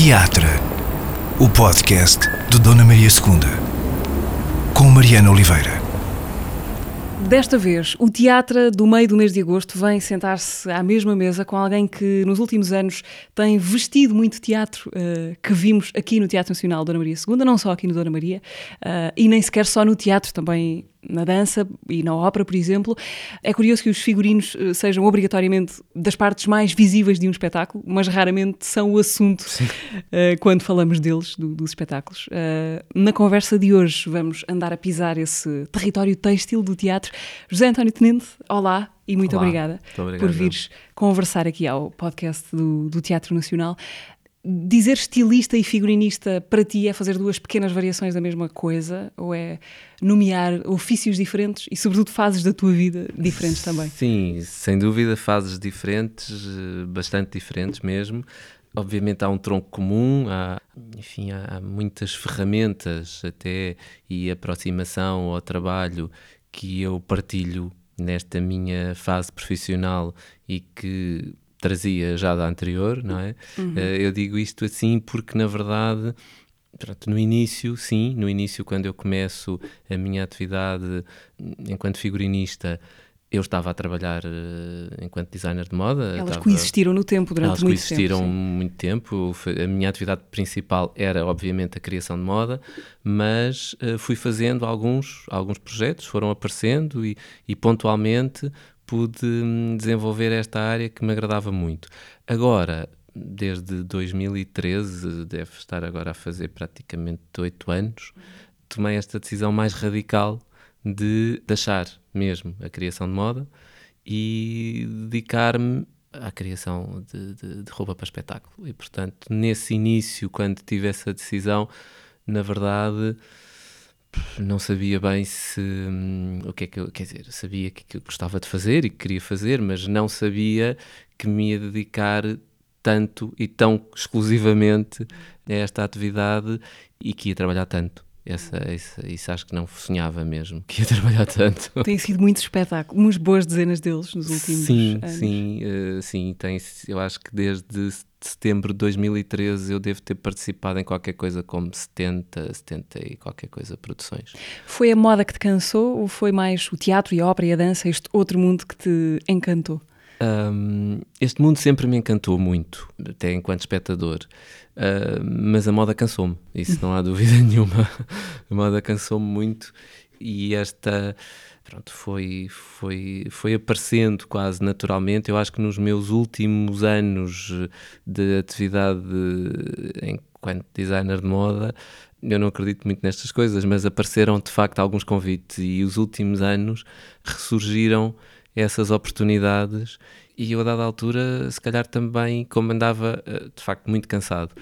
Teatro, o podcast de Dona Maria II, com Mariana Oliveira. Desta vez, o teatro do meio do mês de agosto vem sentar-se à mesma mesa com alguém que nos últimos anos tem vestido muito teatro uh, que vimos aqui no Teatro Nacional Dona Maria II, não só aqui no Dona Maria, uh, e nem sequer só no teatro, também na dança e na ópera, por exemplo. É curioso que os figurinos uh, sejam obrigatoriamente das partes mais visíveis de um espetáculo, mas raramente são o assunto uh, quando falamos deles, do, dos espetáculos. Uh, na conversa de hoje vamos andar a pisar esse território têxtil do teatro. José António Tenente, olá e muito olá, obrigada muito obrigado. por vires conversar aqui ao podcast do, do Teatro Nacional dizer estilista e figurinista para ti é fazer duas pequenas variações da mesma coisa ou é nomear ofícios diferentes e sobretudo fases da tua vida diferentes também? Sim, sem dúvida fases diferentes, bastante diferentes mesmo. Obviamente há um tronco comum, há, enfim, há muitas ferramentas até e aproximação ao trabalho que eu partilho nesta minha fase profissional e que trazia já da anterior, não é? Uhum. Uh, eu digo isto assim porque, na verdade, pronto, no início, sim, no início, quando eu começo a minha atividade enquanto figurinista, eu estava a trabalhar uh, enquanto designer de moda. Elas estava... coexistiram no tempo durante Elas muito coexistiram tempo. muito tempo. A minha atividade principal era, obviamente, a criação de moda, mas uh, fui fazendo alguns, alguns projetos, foram aparecendo e, e pontualmente pude hum, desenvolver esta área que me agradava muito. Agora, desde 2013, deve estar agora a fazer praticamente oito anos, tomei esta decisão mais radical de deixar mesmo a criação de moda e dedicar-me à criação de, de, de, roupa para espetáculo. E, portanto, nesse início, quando tive essa decisão, na verdade não sabia bem se hum, o que é que eu, quer dizer, sabia que, que eu gostava de fazer e que queria fazer, mas não sabia que me ia dedicar tanto e tão exclusivamente a esta atividade e que ia trabalhar tanto. Essa, essa, isso acho que não sonhava mesmo, que ia trabalhar tanto. Tem sido muito espetáculo, umas boas dezenas deles nos últimos sim, anos. Sim, uh, sim, tem, eu acho que desde setembro de 2013 eu devo ter participado em qualquer coisa como 70, 70 e qualquer coisa produções. Foi a moda que te cansou ou foi mais o teatro e a ópera e a dança, este outro mundo que te encantou? Um, este mundo sempre me encantou muito, até enquanto espectador, uh, mas a moda cansou-me, isso não há dúvida nenhuma. A moda cansou-me muito e esta pronto, foi, foi, foi aparecendo quase naturalmente. Eu acho que nos meus últimos anos de atividade enquanto designer de moda, eu não acredito muito nestas coisas, mas apareceram de facto alguns convites e os últimos anos ressurgiram essas oportunidades e eu a dada altura, se calhar também, como andava eh, de facto muito cansado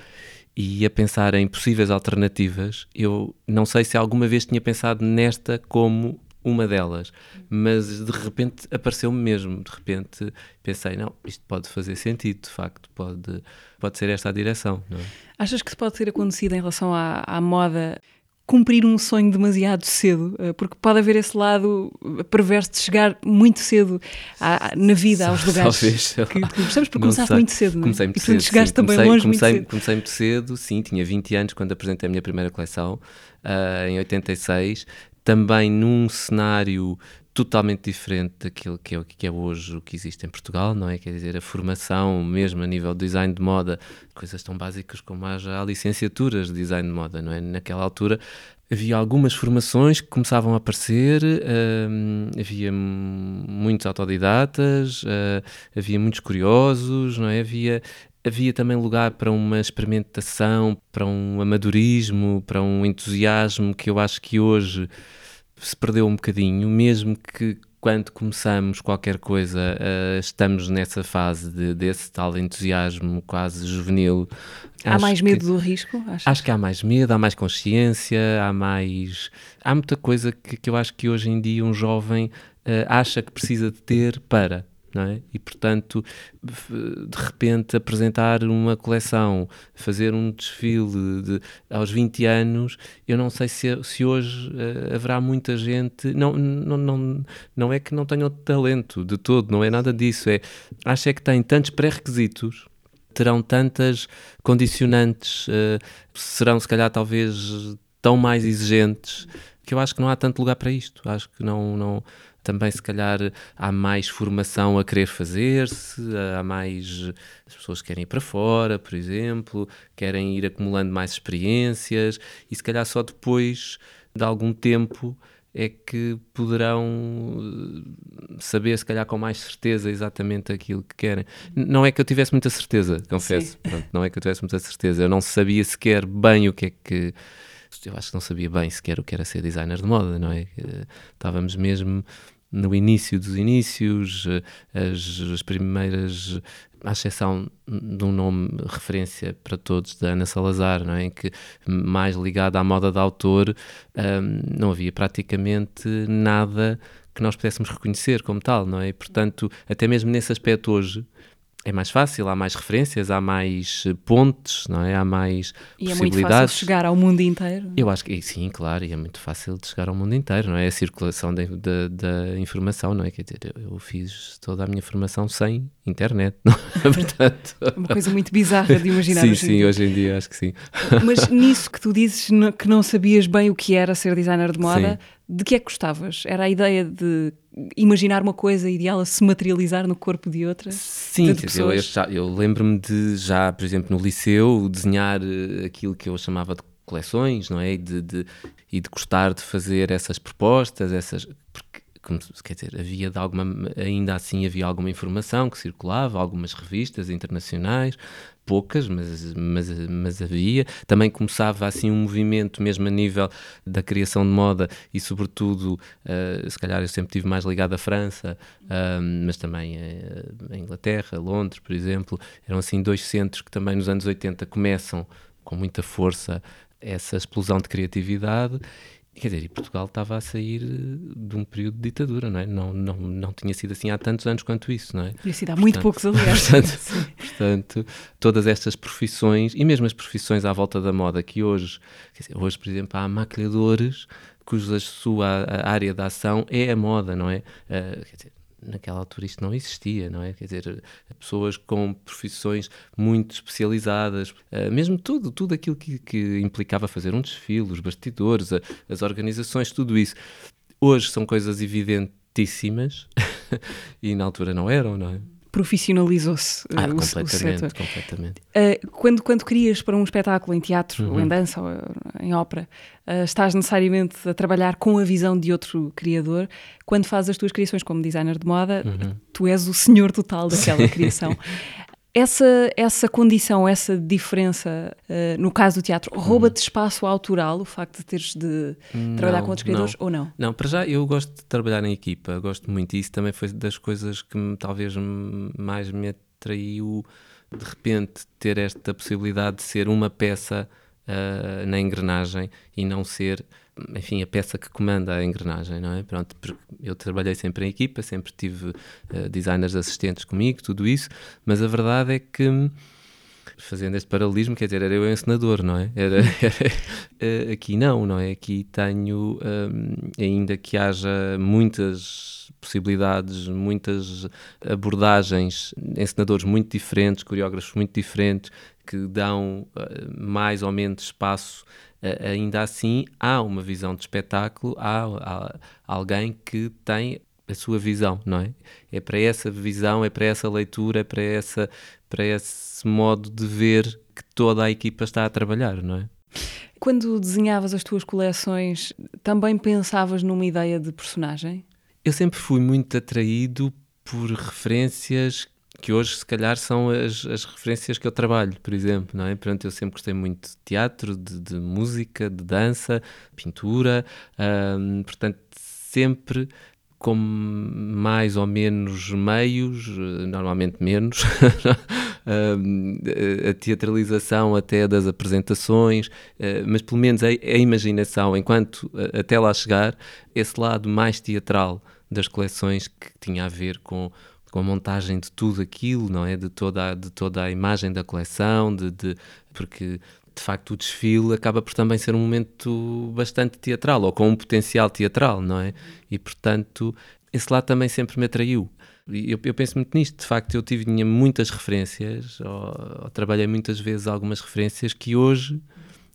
e a pensar em possíveis alternativas, eu não sei se alguma vez tinha pensado nesta como uma delas, mas de repente apareceu-me mesmo, de repente pensei, não, isto pode fazer sentido, de facto, pode, pode ser esta a direção. É? Achas que pode ter acontecido em relação à, à moda cumprir um sonho demasiado cedo, eh, porque pode haver esse lado perverso de chegar muito cedo à, na vida aos lugares Talvez, que, que gostamos, porque começaste muito cedo, não é? Comecei muito e portanto cedo, chegaste sim. também comecei, longe comecei, muito cedo. Comecei muito cedo, sim, tinha 20 anos quando apresentei a minha primeira coleção, uh, em 86, também num cenário totalmente diferente daquilo que é, que é hoje o que existe em Portugal, não é? Quer dizer, a formação, mesmo a nível de design de moda, coisas tão básicas como há já licenciaturas de design de moda, não é? Naquela altura havia algumas formações que começavam a aparecer, uh, havia muitos autodidatas, uh, havia muitos curiosos, não é? Havia havia também lugar para uma experimentação, para um amadorismo, para um entusiasmo que eu acho que hoje se perdeu um bocadinho, mesmo que quando começamos qualquer coisa uh, estamos nessa fase de, desse tal entusiasmo quase juvenil. Há mais medo que, do risco? Achas? Acho que há mais medo, há mais consciência, há mais. Há muita coisa que, que eu acho que hoje em dia um jovem uh, acha que precisa de ter para não é? E portanto, de repente apresentar uma coleção, fazer um desfile de, aos 20 anos, eu não sei se, se hoje uh, haverá muita gente, não, não, não, não é que não tenham talento de todo, não é nada disso, é, acho é que tem tantos pré-requisitos terão tantas condicionantes, uh, serão se calhar talvez tão mais exigentes, que eu acho que não há tanto lugar para isto. Acho que não, não também se calhar há mais formação a querer fazer-se, há mais as pessoas querem ir para fora, por exemplo, querem ir acumulando mais experiências e se calhar só depois de algum tempo é que poderão eh, saber, se calhar, com mais certeza exatamente aquilo que querem. Não é que eu tivesse muita certeza, confesso. Pronto, não é que eu tivesse muita certeza. Eu não sabia sequer bem o que é que. Eu acho que não sabia bem sequer o que era ser designer de moda, não é? Estávamos mesmo no início dos inícios, eh, as, as primeiras, à exceção de um nome referência para todos, da Ana Salazar, não é? em que mais ligada à moda de autor, um, não havia praticamente nada que nós pudéssemos reconhecer como tal, não é? E, portanto, até mesmo nesse aspecto hoje, é mais fácil, há mais referências, há mais eh, pontes, não é? Há mais e possibilidades. E é muito fácil chegar ao mundo inteiro. Eu acho que sim, claro, e é muito fácil de chegar ao mundo inteiro, não é? A circulação da, informação, não é? Quer dizer, eu, eu, fiz toda a minha formação sem internet, não é? Portanto... Uma coisa muito bizarra de imaginar. sim, hoje sim, hoje em dia acho que sim. Mas nisso que tu dizes que não sabias bem o que era ser designer de moda, sim. De que é que gostavas? Era a ideia de imaginar uma coisa e de ela se materializar no corpo de outra? Sim, de eu, eu, eu lembro-me de já, por exemplo, no liceu, desenhar eh, aquilo que eu chamava de coleções, não é? E de, de, e de gostar de fazer essas propostas, essas. Porque, como, quer dizer, havia de alguma. Ainda assim havia alguma informação que circulava, algumas revistas internacionais, poucas, mas, mas, mas havia. Também começava assim um movimento, mesmo a nível da criação de moda e, sobretudo, uh, se calhar eu sempre tive mais ligado à França, uh, mas também uh, a Inglaterra, Londres, por exemplo. Eram assim dois centros que também nos anos 80 começam com muita força essa explosão de criatividade Quer dizer, e Portugal estava a sair eh, de um período de ditadura, não é? Não, não, não tinha sido assim há tantos anos quanto isso, não é? Tinha sido há portanto, muito poucos, aliás. Portanto, portanto, todas estas profissões, e mesmo as profissões à volta da moda, que hoje, dizer, hoje, por exemplo, há maquilhadores cuja sua área de ação é a moda, não é? Uh, quer dizer, naquela altura isto não existia, não é? Quer dizer, pessoas com profissões muito especializadas, uh, mesmo tudo, tudo aquilo que, que, implicava fazer um desfile, os bastidores, a, as organizações, tudo isso. Hoje são coisas evidentíssimas e na altura não eram, não é? Profissionalizou-se ah, o, completamente, o setor. completamente. Uh, quando, quando crias para um espetáculo em teatro, uhum. ou em dança, ou em ópera, uh, estás necessariamente a trabalhar com a visão de outro criador. Quando fazes as tuas criações como designer de moda, uhum. tu és o senhor total daquela criação. Essa, essa condição, essa diferença, uh, no caso do teatro, rouba-te espaço autoral, o facto de teres de não, trabalhar com outros criadores, não. ou não? Não, para já eu gosto de trabalhar em equipa, gosto muito disso, também foi das coisas que me, talvez mais me atraiu, de repente, ter esta possibilidade de ser uma peça uh, na engrenagem e não ser enfim, a peça que comanda a engrenagem, não é? Pronto, eu trabalhei sempre em equipa, sempre tive uh, designers assistentes comigo, tudo isso, mas a verdade é que fazendo este paralelismo, quer dizer, era eu encenador, não é? Era, era uh, aqui não, não é? Aqui tenho, um, ainda que haja muitas possibilidades, muitas abordagens, encenadores muito diferentes, coreógrafos muito diferentes, que dão uh, mais ou menos espaço ainda assim há uma visão de espetáculo, há, há, alguém que tem a sua visão, não é? É para essa visão, é para essa leitura, é para, essa, para esse modo de ver que toda a equipa está a trabalhar, não é? Quando desenhavas as tuas coleções, também pensavas numa ideia de personagem? Eu sempre fui muito atraído por referências que hoje se calhar são as, as referências que eu trabalho, por exemplo, não é? Portanto, eu sempre gostei muito de teatro, de, de música, de dança, pintura, hum, portanto, sempre com mais ou menos meios, normalmente menos, a teatralização até das apresentações, eh, mas pelo menos a, a imaginação, enquanto até lá chegar, esse lado mais teatral das coleções que tinha a ver com com a montagem de tudo aquilo, não é? De toda a, de toda a imagem da coleção, de, de, porque de facto o desfile acaba por também ser um momento bastante teatral, ou com um potencial teatral, não é? E portanto esse lado também sempre me atraiu. Eu, eu, penso muito nisto, de facto, eu tive, tinha muitas referências, ou, ou trabalhei muitas vezes algumas referências que hoje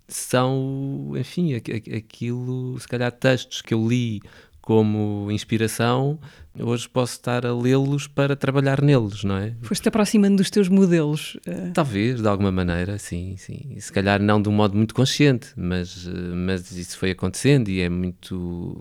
são, enfim, aquilo, se calhar textos que eu li como inspiração, hoje posso estar a lê-los para trabalhar neles, não é? Foste aproximando dos teus modelos. Uh... Talvez, de alguma maneira, sim, sim. Se calhar não de um modo muito consciente, mas, eh, mas isso foi acontecendo e é muito,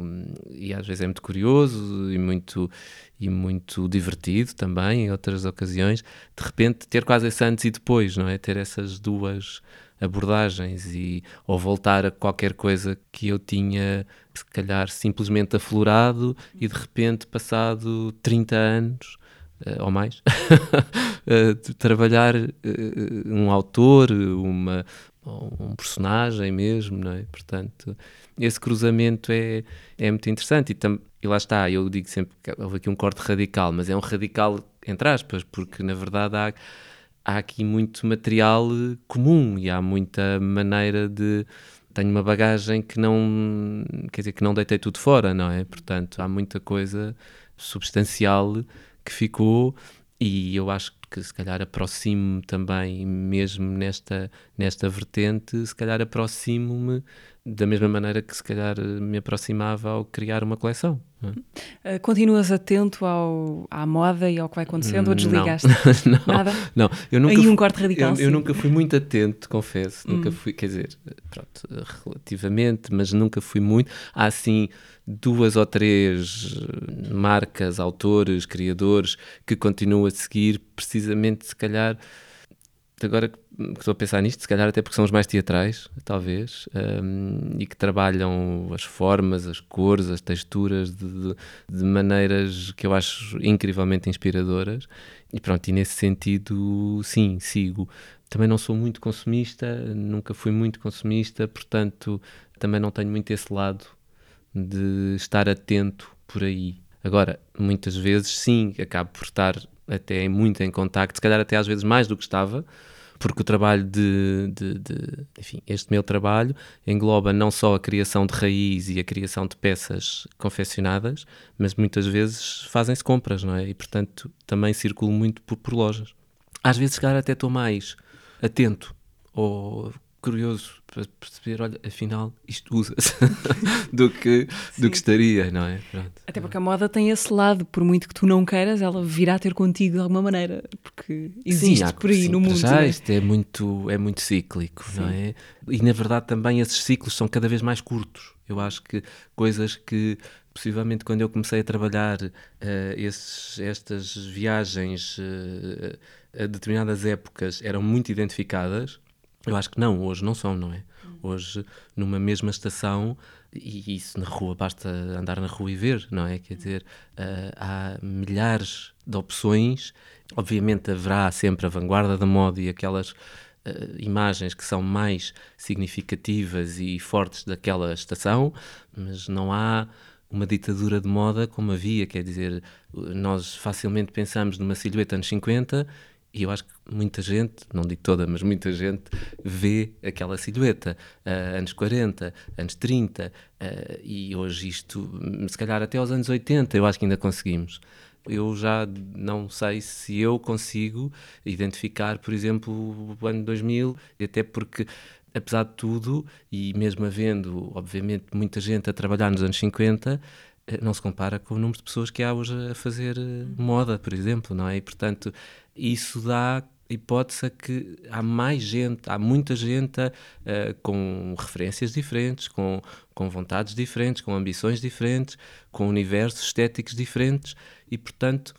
e às vezes é muito curioso e muito, e muito divertido também, em outras ocasiões, de repente ter quase esse antes e depois, não é? Ter essas duas abordagens e ou voltar a qualquer coisa que eu tinha se calhar simplesmente aflorado e de repente passado 30 anos uh, ou mais uh, trabalhar uh, um autor uma um personagem mesmo não é? Portanto esse cruzamento é é muito interessante e, tam, e lá está eu digo sempre que houve aqui um corte radical mas é um radical entre aspas porque na verdade há há aqui muito material comum e há muita maneira de tenho uma bagagem que não quer dizer que não deitei tudo fora não é? Portanto há muita coisa substancial que ficou e eu acho que se calhar aproximo-me também mesmo nesta nesta vertente se calhar aproximo-me da mesma maneira que se calhar me aproximava ao criar uma coleção. É? Uh, continuas atento ao, à moda e ao que vai acontecendo ou desligaste? Não, não, Nada? não. Eu nunca Aí um corte radical. Eu, eu, nunca fui muito atento, confesso. Hum. Nunca fui, quer dizer, pronto, relativamente, mas nunca fui muito. Há assim duas ou três marcas, autores, criadores que continuo a seguir, precisamente se calhar agora que estou a pensar nisto, se calhar até porque são os mais teatrais, talvez, um, e que trabalham as formas, as cores, as texturas de, de, de, maneiras que eu acho incrivelmente inspiradoras. E pronto, e nesse sentido, sim, sigo. Também não sou muito consumista, nunca fui muito consumista, portanto, também não tenho muito esse lado de estar atento por aí. Agora, muitas vezes, sim, acabo por estar até muito em contacto, se calhar até às vezes mais do que estava, porque o trabalho de, de, de, enfim, este meu trabalho engloba não só a criação de raiz e a criação de peças confeccionadas, mas muitas vezes fazem-se compras, não é? E portanto também circulo muito por, por lojas. Às vezes, calhar, até estou mais atento ou curioso para perceber, olha, afinal isto usa-se do, que, do que estaria, não é? Pronto. Até porque a moda tem esse lado, por muito que tu não queiras, ela virá ter contigo de alguma maneira, porque existe sim, por aí no mundo. Já é? isto é muito, é muito cíclico, sim. não é? E na verdade também esses ciclos são cada vez mais curtos. Eu acho que coisas que possivelmente quando eu comecei a trabalhar uh, esses, estas viagens uh, a determinadas épocas eram muito identificadas, eu acho que não, hoje não são, não é? Hoje, numa mesma estação, e isso na rua, basta andar na rua e ver, não é? Quer dizer, uh, há milhares de opções, obviamente haverá sempre a vanguarda da moda e aquelas uh, imagens que são mais significativas e fortes daquela estação, mas não há uma ditadura de moda como havia, quer dizer, nós facilmente pensamos numa silhueta anos 50 e eu acho que muita gente, não digo toda, mas muita gente vê aquela silhueta, uh, anos 40, anos 30, uh, e hoje isto, se calhar até aos anos 80, eu acho que ainda conseguimos. Eu já não sei se eu consigo identificar, por exemplo, o ano 2000, até porque apesar de tudo, e mesmo havendo, obviamente, muita gente a trabalhar nos anos 50, eh, não se compara com o número de pessoas que há hoje a fazer moda, por exemplo, não é? E, portanto, isso dá hipótese a que há mais gente, há muita gente uh, com referências diferentes, com, com vontades diferentes, com ambições diferentes, com universos estéticos diferentes e, portanto,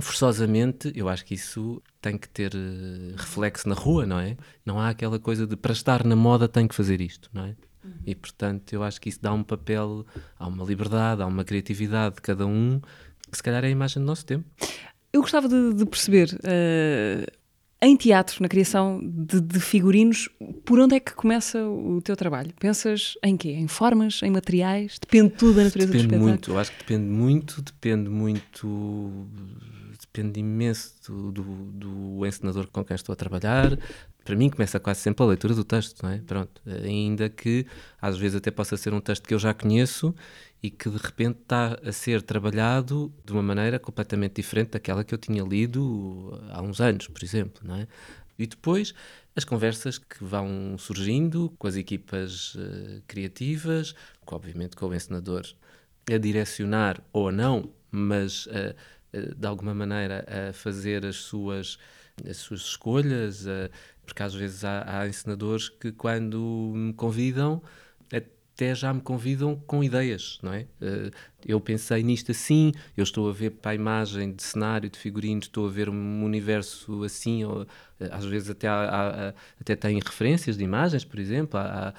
forçosamente, eu acho que isso tem que ter uh, reflexo na rua, não é? Não há aquela coisa de para estar na moda tem que fazer isto, não é? Uhum. E portanto, eu acho que isso dá um papel, há uma liberdade, há uma criatividade de cada um, que se calhar é a imagem do nosso tempo. Eu gostava de, de perceber, uh, em teatro, na criação de, de, figurinos, por onde é que começa o teu trabalho? Pensas em quê? Em formas, em materiais? Depende tudo da natureza depende do espetáculo? muito, eu acho que depende muito, depende muito, depende imenso do, do, do encenador com quem estou a trabalhar. para mim começa quase sempre a leitura do texto, não é? Pronto, ainda que às vezes até possa ser um texto que eu já conheço e que de repente está a ser trabalhado de uma maneira completamente diferente daquela que eu tinha lido há uns anos, por exemplo, não é? E depois as conversas que vão surgindo com as equipas uh, criativas, com, obviamente com o encenador a direcionar ou não, mas uh, uh, de alguma maneira a fazer as suas, as suas escolhas, porque às vezes há, há encenadores que quando me convidam até já me convidam com ideias, não é? Eh, eu pensei nisto assim, eu estou a ver para a imagem de cenário, de figurinos, estou a ver um universo assim, ou, eh, às vezes até, há, há, até tem referências de imagens, por exemplo, há,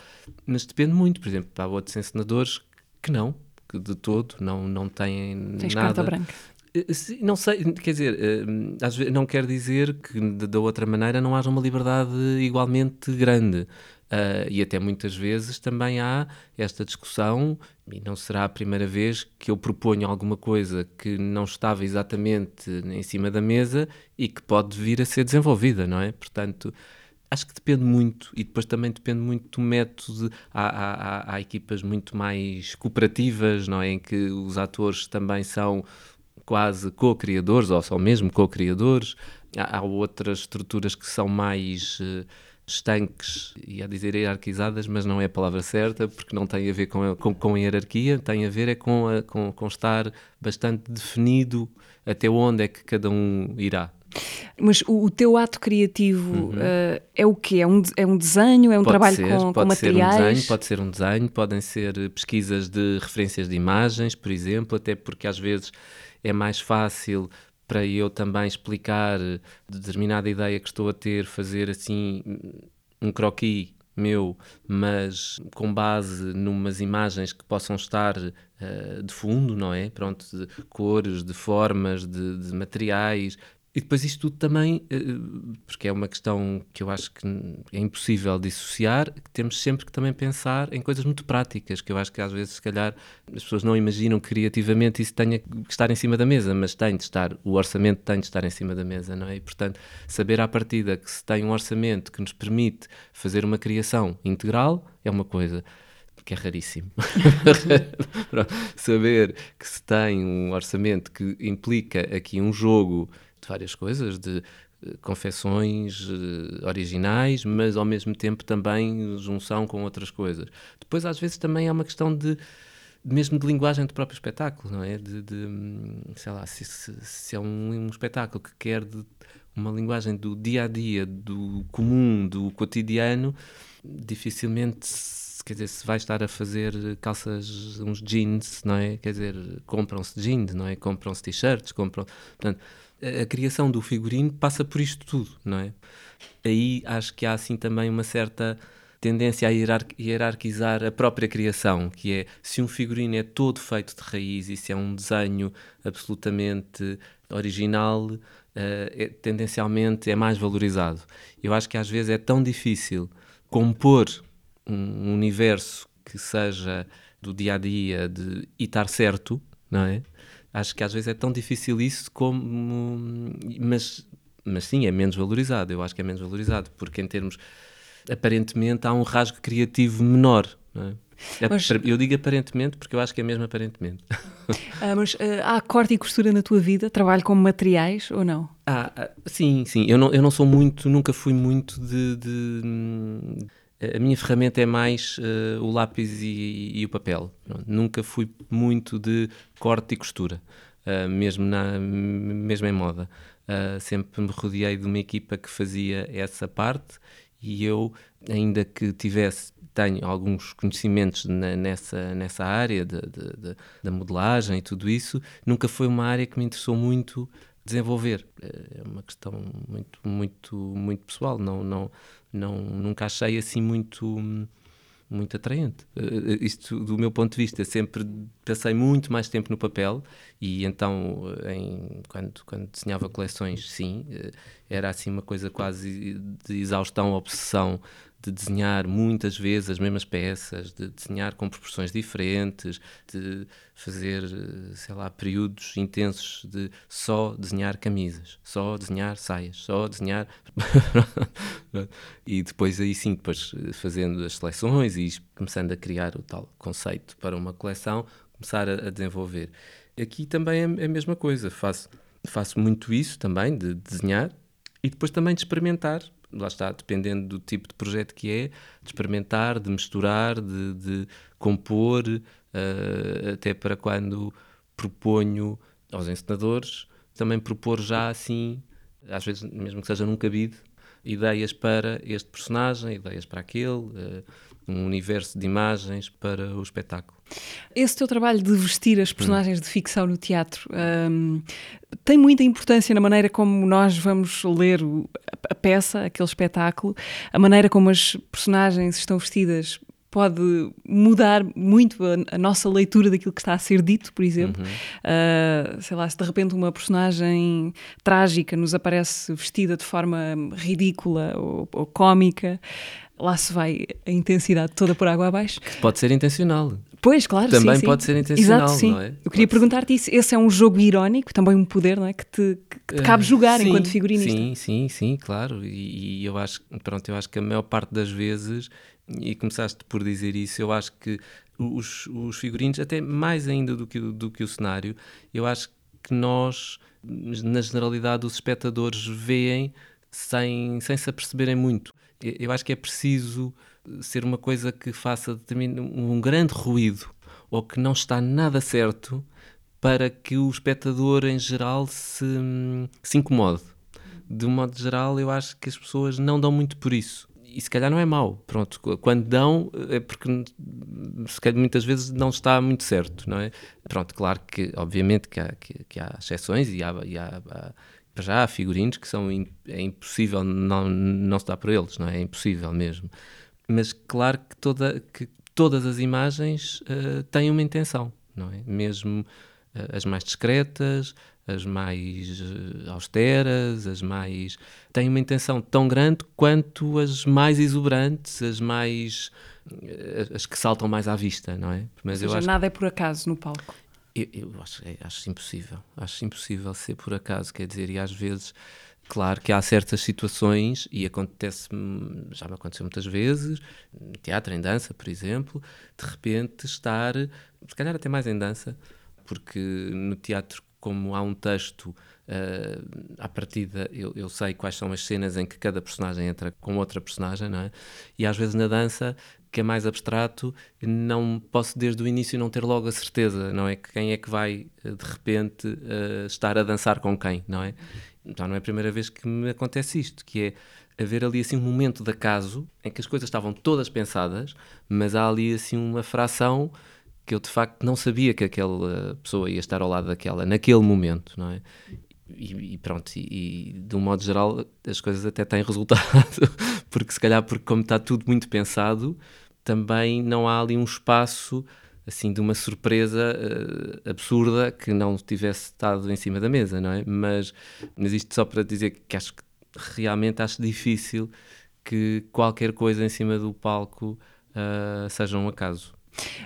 mas depende muito, por exemplo, há outros encenadores que não, que de todo não, não têm Tens nada... carta branca. Eh, não sei, quer dizer, às vezes não quer dizer que da outra maneira não haja uma liberdade igualmente grande. Uh, e até muitas vezes também há esta discussão, e não será a primeira vez que eu proponho alguma coisa que não estava exatamente em cima da mesa e que pode vir a ser desenvolvida, não é? Portanto, acho que depende muito, e depois também depende muito do método. Há, há, há equipas muito mais cooperativas, não é? Em que os atores também são quase co-criadores, ou são mesmo co-criadores. Há, há, outras estruturas que são mais. Uh, estanques, ia dizer hierarquizadas, mas não é a palavra certa, porque não tem a ver com a, com, com a hierarquia, tem a ver é com, a, com, com estar bastante definido até onde é que cada um irá. Mas o, o teu ato criativo uhum. uh, é o quê? É um, é um desenho? É um pode trabalho ser, com, pode com materiais? Ser um desenho, pode ser um desenho, podem ser pesquisas de referências de imagens, por exemplo, até porque às vezes é mais fácil para eu também explicar determinada ideia que estou a ter, fazer assim um croquis meu, mas com base numas imagens que possam estar uh, de fundo, não é? Pronto, de cores, de formas, de, de materiais, e depois isto tudo também, eh, porque é uma questão que eu acho que é impossível dissociar, que temos sempre que também pensar em coisas muito práticas, que eu acho que às vezes, se calhar, as pessoas não imaginam criativamente isso tenha que estar em cima da mesa, mas tem de estar, o orçamento tem de estar em cima da mesa, não é? E, portanto, saber à partida que se tem um orçamento que nos permite fazer uma criação integral é uma coisa que é raríssimo. Saber que se tem um orçamento que implica aqui um jogo de várias coisas, de eh, confecções uh, originais, mas ao mesmo tempo também junção com outras coisas. Depois, às vezes, também há uma questão de mesmo de linguagem do próprio espetáculo, não é? De, de sei lá, se, se, se é um, um, espetáculo que quer uma linguagem do dia a dia, do comum, do cotidiano, dificilmente quer dizer, se vai estar a fazer calças, uns jeans, não é? Quer dizer, compram-se jeans, não é? Compram-se t-shirts, compram. Portanto, a criação do figurino passa por isto tudo, não é? Aí acho que há assim também uma certa tendência a hierarquizar a própria criação, que é se um figurino é todo feito de raiz e se é um desenho absolutamente original, uh, é, tendencialmente é mais valorizado. Eu acho que às vezes é tão difícil compor um universo que seja do dia a dia de, e estar certo, não é? Acho que às vezes é tão difícil isso como. Mas, mas sim, é menos valorizado. Eu acho que é menos valorizado, porque em termos. Aparentemente há um rasgo criativo menor. É? É, mas, eu digo aparentemente porque eu acho que é mesmo aparentemente. Ah, mas uh, há corte e costura na tua vida? Trabalho com materiais ou não? Ah, ah, sim, sim. Eu não, eu não sou muito, nunca fui muito de, de a minha ferramenta é mais uh, o lápis e, e o papel. nunca fui muito de corte e costura, uh, mesmo, na, mesmo em moda. Uh, sempre me rodeei de uma equipa que fazia essa parte e eu, ainda que tivesse, tenho alguns conhecimentos na, nessa, nessa área de, de, de, da modelagem e tudo isso, nunca foi uma área que me interessou muito desenvolver. É uma questão muito, muito, muito pessoal. Não, não, não, nunca achei assim muito muito atraente. Uh, isto, do meu ponto de vista, sempre passei muito mais tempo no papel e então, em, quando, quando desenhava coleções, sim, uh, era assim uma coisa quase de exaustão, obsessão de desenhar muitas vezes as mesmas peças, de desenhar com proporções diferentes, de fazer, sei lá, períodos intensos de só desenhar camisas, só desenhar saias, só desenhar. e depois aí sim, depois fazendo as seleções e começando a criar o tal conceito para uma coleção, começar a, desenvolver. Aqui também é a mesma coisa, faço, faço muito isso também, de desenhar e depois também de experimentar lá está, dependendo do tipo de projeto que é, de experimentar, de misturar, de, de compor, uh, até para quando proponho aos encenadores, também propor já assim, às vezes mesmo que seja num cabide, ideias para este personagem, ideias para aquele, uh, um universo de imagens para o espetáculo. Esse teu trabalho de vestir as personagens hum. de ficção no teatro um, tem muita importância na maneira como nós vamos ler o, a, a peça, aquele espetáculo, a maneira como as personagens estão vestidas pode mudar muito a, a, nossa leitura daquilo que está a ser dito, por exemplo. Uhum. Uh, sei lá, se de repente uma personagem trágica nos aparece vestida de forma ridícula ou, ou cómica, lá se vai a intensidade toda por água abaixo. Pode ser intencional. Pois, claro, Também sim, sim. pode ser intencional, Exato, sim. não é? Eu queria perguntar-te isso. Esse é um jogo irónico, também um poder, não é? Que te, que te cabe eh, jogar sim, enquanto figurinista. Sim, sim, sim, claro. E, e, eu acho, pronto, eu acho que a maior parte das vezes, e começaste por dizer isso, eu acho que os, os figurinos, até mais ainda do que, do que o cenário, eu acho que nós, na generalidade, os espectadores veem sem, sem se aperceberem muito eu acho que é preciso ser uma coisa que faça um grande ruído ou que não está nada certo para que o espectador em geral se, se incomode. De um modo geral, eu acho que as pessoas não dão muito por isso. E se calhar não é mau, pronto. Quando dão, é porque se calhar muitas vezes não está muito certo, não é? Pronto, claro que, obviamente, que há, que, que há exceções e há, e há, há para já há figurinos que são é impossível não, não se dar por eles, não é? É impossível mesmo. Mas claro que, toda, que todas as imagens uh, têm uma intenção, não é? Mesmo uh, as mais discretas, as mais uh, austeras, as mais. têm uma intenção tão grande quanto as mais exuberantes, as mais. as que saltam mais à vista, não é? Mas Ou seja, acho... nada é por acaso no palco. Eu, eu acho, é, acho impossível. Acho impossível ser por acaso, quer dizer, e às vezes. Claro que há certas situações, e acontece já me aconteceu muitas vezes, em teatro, em dança, por exemplo, de repente estar, se calhar até mais em dança, porque no teatro, como há um texto, uh, à partida eu, eu sei quais são as cenas em que cada personagem entra com outra personagem, não é? E às vezes na dança que é mais abstrato, não posso desde o início não ter logo a certeza, não é? Quem é que vai eh, de repente uh, estar a dançar com quem, não é? Então não é a primeira vez que me acontece isto, que é haver ali assim um momento de acaso em que as coisas estavam todas pensadas, mas há ali assim uma fração que eu de facto não sabia que aquela pessoa ia estar ao lado daquela naquele momento, não é? E, e, pronto, e, e, de um modo geral as coisas até têm resultado, porque se calhar porque como está tudo muito pensado, também não há ali um espaço assim de uma surpresa uh, absurda que não tivesse estado em cima da mesa, não é? Mas, mas isto só para dizer que acho que realmente acho difícil que qualquer coisa em cima do palco uh, seja um acaso.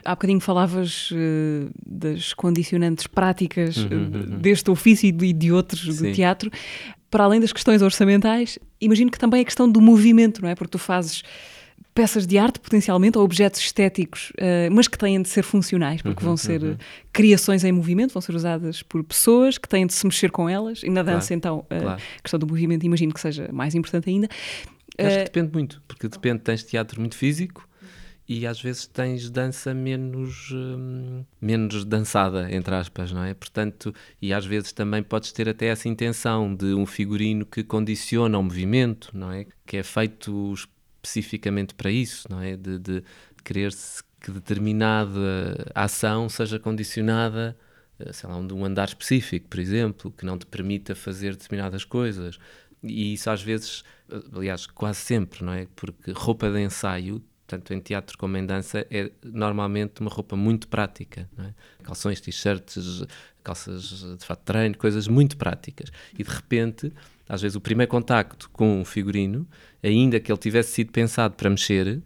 Há bocadinho falavas uh, das condicionantes práticas uhum, uhum. deste ofício e de outros Sim. do teatro. Para além das questões orçamentais, imagino que também a questão do movimento, não é? Porque tu fazes peças de arte, potencialmente, ou objetos estéticos, uh, mas que têm de ser funcionais, porque uhum, vão ser uhum. criações em movimento, vão ser usadas por pessoas que têm de se mexer com elas. E na dança, claro, então, uh, claro. a questão do movimento, imagino que seja mais importante ainda. Acho que depende muito, porque depende, tens teatro muito físico e às vezes tens dança menos, hum, menos dançada, entre aspas, não é? Portanto, e às vezes também podes ter até essa intenção de um figurino que condiciona o movimento, não é? Que é feito especificamente para isso, não é? De, de querer-se que determinada ação seja condicionada, eh, sei lá, de um andar específico, por exemplo, que não te permita fazer determinadas coisas. E isso às vezes, aliás, quase sempre, não é? Porque roupa de ensaio tanto em teatro como em dança, é normalmente uma roupa muito prática. É? Calções, t-shirts, calças de fato de treino, coisas muito práticas. E de repente, às vezes, o primeiro contacto com um figurino, ainda que ele tivesse sido pensado para mexer,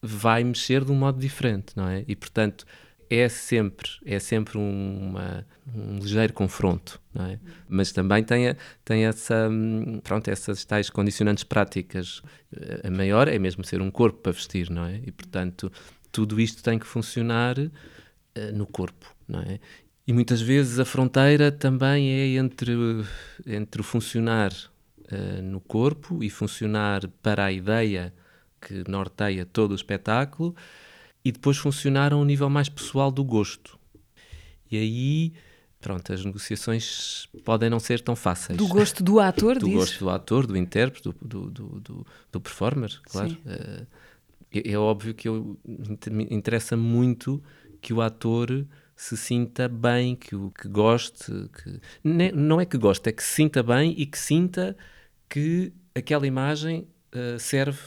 vai mexer de um modo diferente, não é? E portanto é sempre é sempre uma, um ligeiro confronto, não é? Mas também tem, tem essa pronto essas tais condicionantes práticas. A maior é mesmo ser um corpo para vestir, não é? E portanto tudo isto tem que funcionar uh, no corpo, não é? E muitas vezes a fronteira também é entre entre o funcionar uh, no corpo e funcionar para a ideia que norteia todo o espetáculo e depois funcionar a um nível mais pessoal do gosto. E aí, pronto, as negociações podem não ser tão fáceis. Do gosto do ator, Do diz? gosto do ator, do intérprete, do, do, do, do, performer, claro. Uh, é, é, óbvio que eu, me interessa muito que o ator se sinta bem, que, que goste, que, não é que goste, é que se sinta bem e que sinta que aquela imagem uh, serve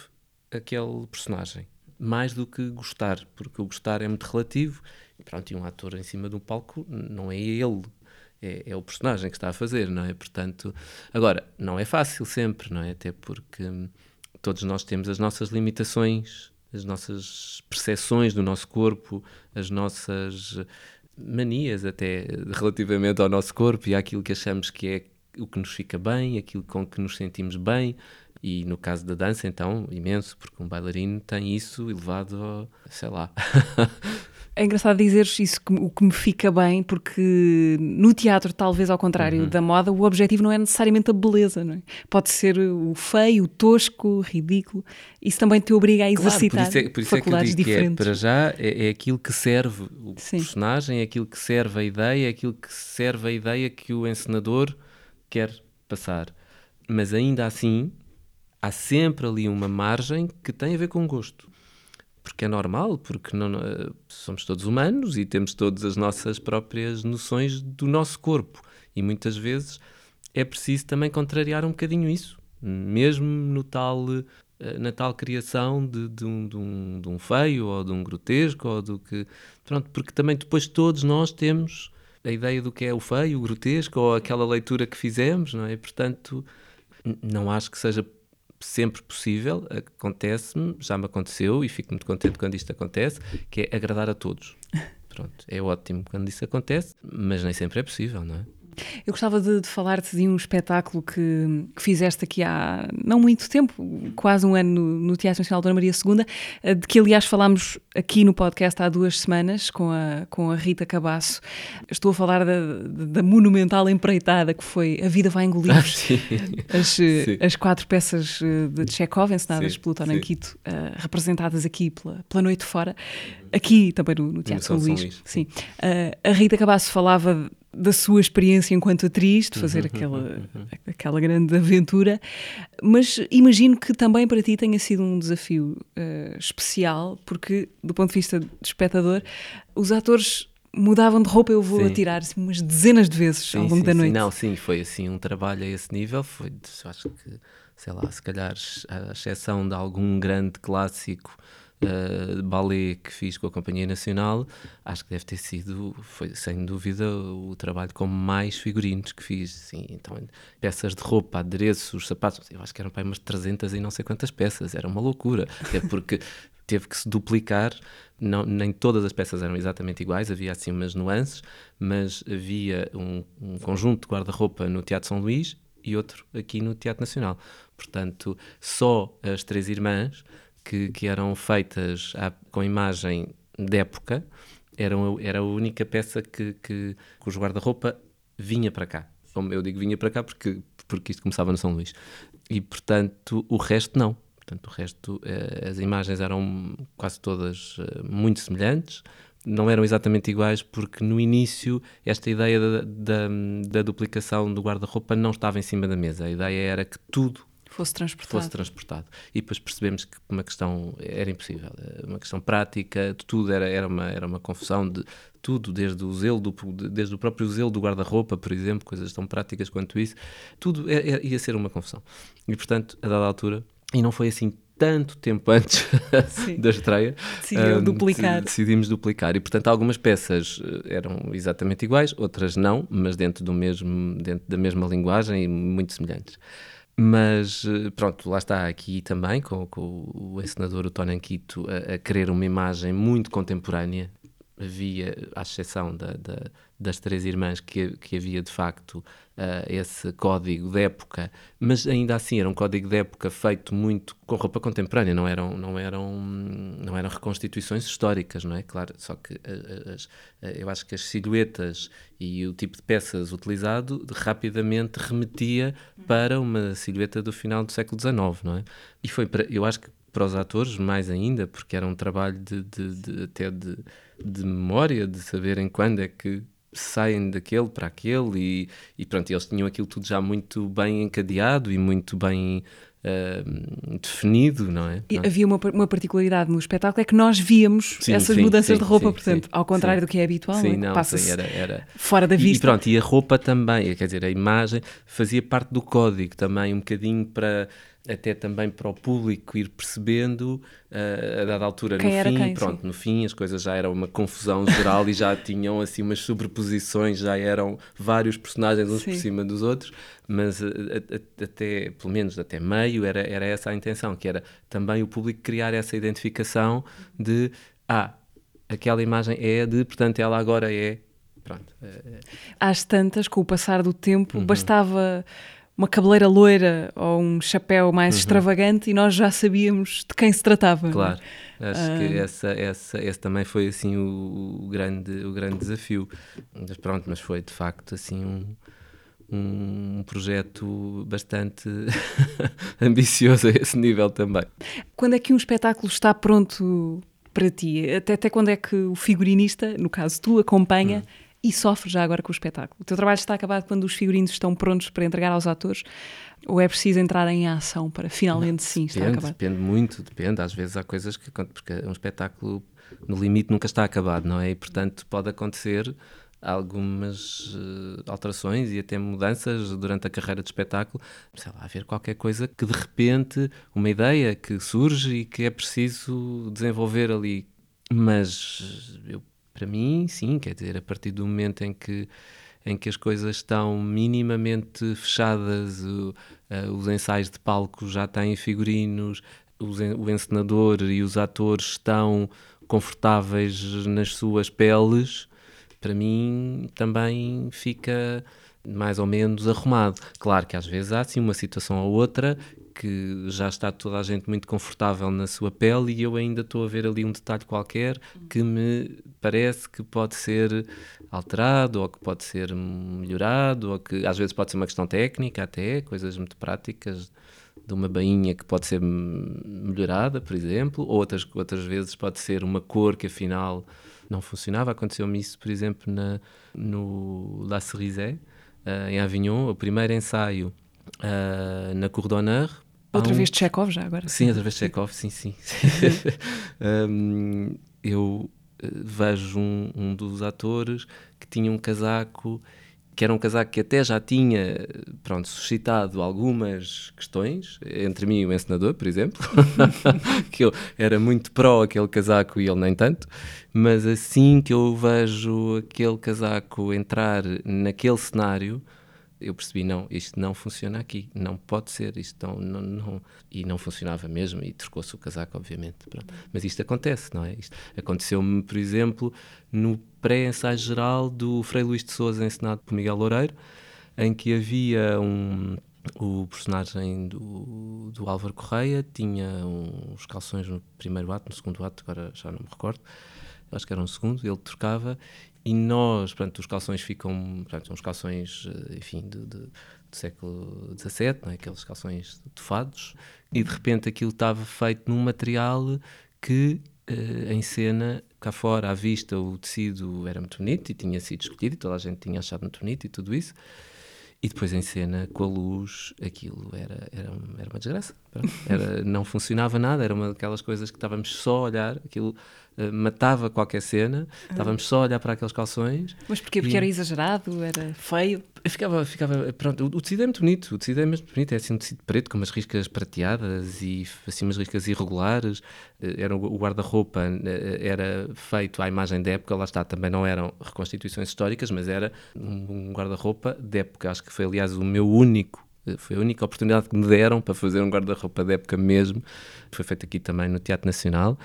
aquele personagem. Mais do que gostar, porque o gostar é muito relativo. E pronto, e um ator em cima de um palco não é ele, é, é, o personagem que está a fazer, não é? Portanto, agora, não é fácil sempre, não é? Até porque hum, todos nós temos as nossas limitações, as nossas percepções do nosso corpo, as nossas manias até relativamente ao nosso corpo e àquilo que achamos que é o que nos fica bem, aquilo com que nos sentimos bem, e no caso da dança, então, imenso, porque um bailarino tem isso elevado, a, sei lá. É engraçado dizeres isso, que, o que me fica bem, porque no teatro, talvez ao contrário uhum. da moda, o objetivo não é necessariamente a beleza, não é? Pode ser o feio, o tosco, o ridículo. Isso também te obriga a exercitar claro, por isso é, por isso faculdades é que eu digo diferentes. Que é, para já, é, é, aquilo que serve o Sim. personagem, é aquilo que serve a ideia, é aquilo que serve a ideia que o encenador quer passar. Mas ainda assim, há sempre ali uma margem que tem a ver com gosto. Porque é normal, porque não, somos todos humanos e temos todas as nossas próprias noções do nosso corpo. E muitas vezes é preciso também contrariar um bocadinho isso, mesmo no tal, eh, na tal criação de, de, um, de, um, de um feio ou de um grotesco, ou do que. Pronto, porque também depois todos nós temos a ideia do que é o feio, o grotesco, ou aquela leitura que fizemos, não é? Portanto, não acho que seja sempre possível, acontece-me, já me aconteceu e fico muito contente quando isto acontece, que é agradar a todos. Pronto, é ótimo quando isso acontece, mas nem sempre é possível, não é? Eu gostava de, de falar-te de um espetáculo que, que, fizeste aqui há não muito tempo, quase um ano no, no Teatro Nacional Dona Maria II, eh, de que aliás falámos aqui no podcast há duas semanas com a, com a Rita Cabasso. Estou a falar da, da monumental empreitada que foi A Vida Vai Engolir, ah, as, eh, as quatro peças eh, de Chekhov encenadas sim, pelo Tonankito, uh, representadas aqui pela, pela Noite Fora, aqui também no, no Teatro São, São Luís. Luís. Sim. Uh, a Rita Cabasso falava da sua experiência enquanto atriz, de fazer uhum, aquela, uhum, uhum. aquela grande aventura, mas imagino que também para ti tenha sido um desafio uh, especial, porque do ponto de vista de espectador, os atores mudavam de roupa, eu vou sim. atirar assim, umas dezenas de vezes sim, ao longo sim, da noite. Não, sim, foi assim um trabalho a esse nível, foi, acho que, sei lá, se calhar a exceção de algum grande clássico uh, ballet que fiz com a Companhia Nacional, acho que deve ter sido, foi sem dúvida, o trabalho com mais figurinos que fiz. Sim, então, peças de roupa, adereços, sapatos, eu acho que eram para umas 300 e não sei quantas peças, era uma loucura. Até porque teve que se duplicar, não, nem todas as peças eram exatamente iguais, havia assim umas nuances, mas havia um, um conjunto de guarda-roupa no Teatro São Luís e outro aqui no Teatro Nacional. Portanto, só as três irmãs que, que eram feitas à, com imagem de época, eram, era a única peça que, que, os guarda-roupa vinha para cá. Eu digo vinha para cá porque, porque isto começava no São Luís. E, portanto, o resto não. Portanto, o resto, eh, as imagens eram quase todas eh, muito semelhantes, não eram exatamente iguais porque no início esta ideia da, da, da duplicação do guarda-roupa não estava em cima da mesa. A ideia era que tudo fosse transportado. fosse transportado. E depois percebemos que uma questão era impossível, uma questão prática, de tudo era, era, uma, era uma confusão de tudo, desde o zelo do, desde o próprio zelo do guarda-roupa, por exemplo, coisas tão práticas quanto isso, tudo é, é, ia ser uma confusão. E portanto, a dada altura, e não foi assim tanto tempo antes da estreia. Um, duplicar. Decidimos duplicar. E, portanto, algumas peças eh, eram exatamente iguais, outras não, mas dentro, do mesmo, dentro da mesma linguagem e muito semelhantes. Mas eh, pronto, lá está aqui também com, com o encenador, o Tony Anquito, a, a querer uma imagem muito contemporânea. Havia, à exceção da, da, das três irmãs, que, que havia de facto uh, esse código de época, mas ainda assim era um código de época feito muito com roupa contemporânea, não eram, não eram, não eram reconstituições históricas, não é? Claro, só que uh, as, uh, eu acho que as silhuetas e o tipo de peças utilizado rapidamente remetia para uma silhueta do final do século XIX, não é? E foi para, eu acho que para os atores mais ainda, porque era um trabalho de, de, de até de, de memória, de saberem quando é que saem daquele para aquele e, e pronto, eles tinham aquilo tudo já muito bem encadeado e muito bem uh, definido, não é? E havia uma, uma particularidade no espetáculo, é que nós víamos sim, essas sim, mudanças sim, de roupa, portanto, ao contrário do que é habitual, sim, não, passa era, era... fora da vista. E, pronto, e a roupa também, quer dizer, a imagem fazia parte do código também, um bocadinho para até também para o público ir percebendo uh, a dada altura quem no fim, quem, pronto, sim. no fim as coisas já eram uma confusão geral e já tinham assim umas sobreposições, já eram vários personagens uns sim. por cima dos outros, mas uh, até, pelo menos até meio, era, era essa a intenção, que era também o público criar essa identificação de, ah, aquela imagem é de, portanto ela agora é, pronto. É, Às tantas, com o passar do tempo, uhum. bastava uma cabeleira loira ou um chapéu mais uhum. extravagante e nós já sabíamos de quem se tratava. É? Claro, acho ah. que essa, essa, esse também foi assim o, o, grande, o grande desafio. Mas pronto, mas foi de facto assim um, um projeto bastante ambicioso a esse nível também. Quando é que um espetáculo está pronto para ti? Até, até quando é que o figurinista, no caso tu, acompanha uhum e sofre já agora com o espetáculo. O teu trabalho está acabado quando os figurinos estão prontos para entregar aos atores ou é preciso entrar em ação para finalmente Não, sim estar acabado? Depende muito, depende. Às vezes há coisas que. Porque um espetáculo no limite nunca está acabado, não é? E portanto pode acontecer algumas uh, alterações e até mudanças durante a carreira de espetáculo, sei lá, haver qualquer coisa que de repente, uma ideia que surge e que é preciso desenvolver ali. Mas eu para mim, sim, quer dizer, a partir do momento em que, em que as coisas estão minimamente fechadas, o, uh, os ensaios de palco já têm figurinos, os, o encenador e os atores estão confortáveis nas suas peles, para mim também fica mais ou menos arrumado. Claro que às vezes há sim uma situação ou outra que já está toda a gente muito confortável na sua pele e eu ainda estou a ver ali um detalhe qualquer que me parece que pode ser alterado ou que pode ser melhorado ou que às vezes pode ser uma questão técnica até, coisas muito práticas de uma bainha que pode ser melhorada, por exemplo, outras, outras vezes pode ser uma cor que afinal não funcionava. Aconteceu-me isso, por exemplo, na, no La Cerisée, uh, em Avignon, o primeiro ensaio uh, na Cour d'Honneur, Outra um... vez de Chekhov já agora? Sim, outra vez de Chekhov, sim, sim. um, eu eh, vejo um, um, dos atores que tinha um casaco que era um casaco que até já tinha pronto, suscitado algumas questões, entre mim e o encenador, por exemplo, que eu era muito pró aquele casaco e ele nem tanto, mas assim que eu vejo aquele casaco entrar naquele cenário, eu percebi, não, isto não funciona aqui, não pode ser, isto não, não, não. e não funcionava mesmo, e trocou-se o casaco, obviamente, pronto. mas isto acontece, não é? Aconteceu-me, por exemplo, no pré-ensaio geral do Frei Luís de Souza, ensinado por Miguel Loureiro, em que havia um, o personagem do, do Álvaro Correia tinha uns calções no primeiro ato, no segundo ato, agora já não me recordo, acho que era um segundo, ele trocava e nós, portanto, os calções ficam, portanto, uns calções, eh, enfim, de, de, do século XVII, é? aqueles calções tufados, e de repente aquilo estava feito num material que uh, em cena, cá fora, à vista, o tecido era muito bonito e tinha sido escolhido e toda a gente tinha achado muito bonito e tudo isso. E depois em cena, com a luz, aquilo era, era, era uma desgraça. Era, não funcionava nada, era uma daquelas coisas que estávamos só a olhar, aquilo uh, matava qualquer cena, estávamos só a olhar para aqueles calções. Mas porquê? Porque e... era exagerado, era feio? Ficava, ficava, pronto, o tecido é muito bonito, o tecido é mesmo bonito, é assim um tecido preto com umas riscas prateadas e assim umas riscas irregulares, era o guarda-roupa era feito à imagem da época, lá está, também não eram reconstituições históricas, mas era um guarda-roupa de época, acho que foi aliás o meu único foi a única oportunidade que me deram para fazer um guarda-roupa de época mesmo. Foi feito aqui também no Teatro Nacional.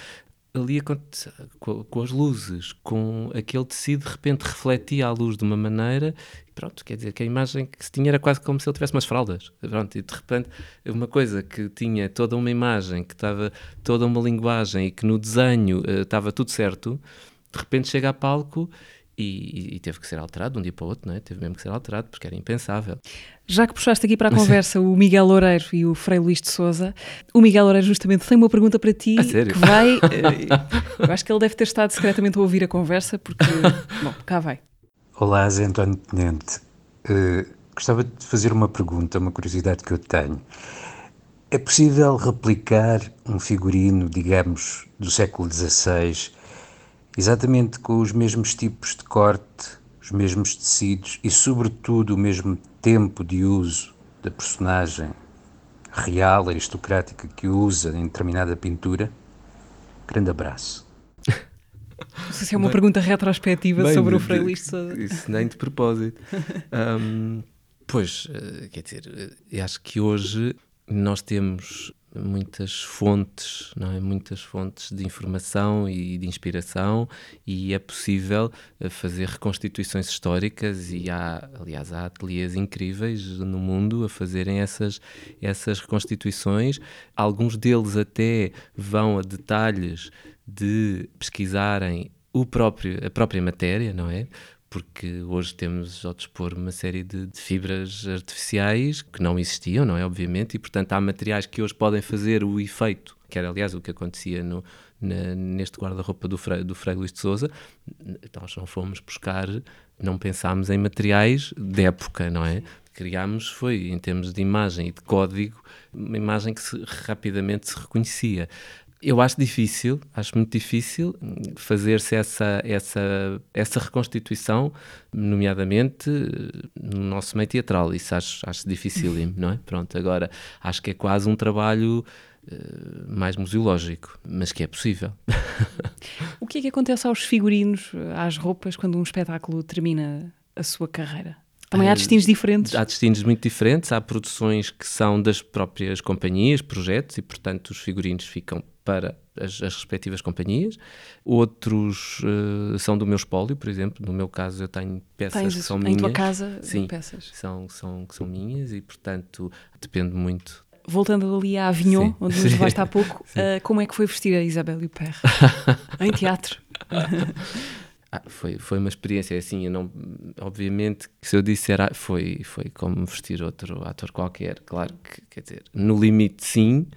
Ali com, com, as luzes, com aquele tecido, de repente refletia a luz de uma maneira. E pronto, quer dizer que a imagem que se tinha era quase como se ele tivesse umas fraldas. Pronto, e de repente, uma coisa que tinha toda uma imagem, que estava toda uma linguagem e que no desenho uh, estava tudo certo, de repente chega a palco e, e, teve que ser alterado de um dia para o outro, não é? Teve mesmo que ser alterado porque era impensável. Já que puxaste aqui para a conversa o Miguel Loureiro e o Frei Luís de Souza, o Miguel Loureiro justamente tem uma pergunta para ti que vai. Eh, eu acho que ele deve ter estado secretamente a ouvir a conversa, porque. Bom, cá vai. Olá, Zé António Tenente. Uh, gostava de fazer uma pergunta, uma curiosidade que eu tenho. É possível replicar um figurino, digamos, do século XVI exatamente com os mesmos tipos de corte, os mesmos tecidos e, sobretudo, o mesmo tempo de uso da personagem real, aristocrática que usa em determinada pintura. Grande abraço. Não sei se é uma bem, pergunta retrospectiva bem, sobre de, o Frei Luís Isso nem de propósito. um, pois, eh, quer dizer, eu acho que hoje nós temos muitas fontes, não é? Muitas fontes de informação e de inspiração e é possível eh, fazer reconstituições históricas e há, aliás, há ateliês incríveis no mundo a fazerem essas, essas reconstituições. Alguns deles até vão a detalhes de pesquisarem o próprio, a própria matéria, não é? Porque hoje temos ao dispor uma série de, de, fibras artificiais que não existiam, não é? Obviamente, e portanto há materiais que hoje podem fazer o efeito, que era aliás o que acontecia no, na, neste guarda-roupa do Frei, do Frei Luís de Souza. Nós não fomos buscar, não pensámos em materiais de época, não é? Criámos foi, em termos de imagem e de código, uma imagem que se, rapidamente se reconhecia. Eu acho difícil, acho muito difícil fazer-se essa, essa, essa reconstituição, nomeadamente no nosso meio teatral. Isso acho, acho difícil, não é? Pronto, agora acho que é quase um trabalho uh, mais museológico, mas que é possível. o que é que acontece aos figurinos, às roupas, quando um espetáculo termina a sua carreira? Também há destinos diferentes. Há destinos muito diferentes. Há produções que são das próprias companhias, projetos, e portanto os figurinos ficam para as, as respectivas companhias. Outros uh, são do meu espólio, por exemplo. No meu caso, eu tenho peças Tens que são em minhas. Em tua casa, Sim, peças? São, são, são minhas e, portanto, depende muito voltando ali à Avignon, Sim. onde nos levaste há pouco, uh, como é que foi vestir a Isabelle Huppert em teatro? Ah, foi, foi uma experiência assim, eu não, obviamente, se eu disser ah, foi, foi como vestir outro ator qualquer, claro que, quer dizer, no limite sim,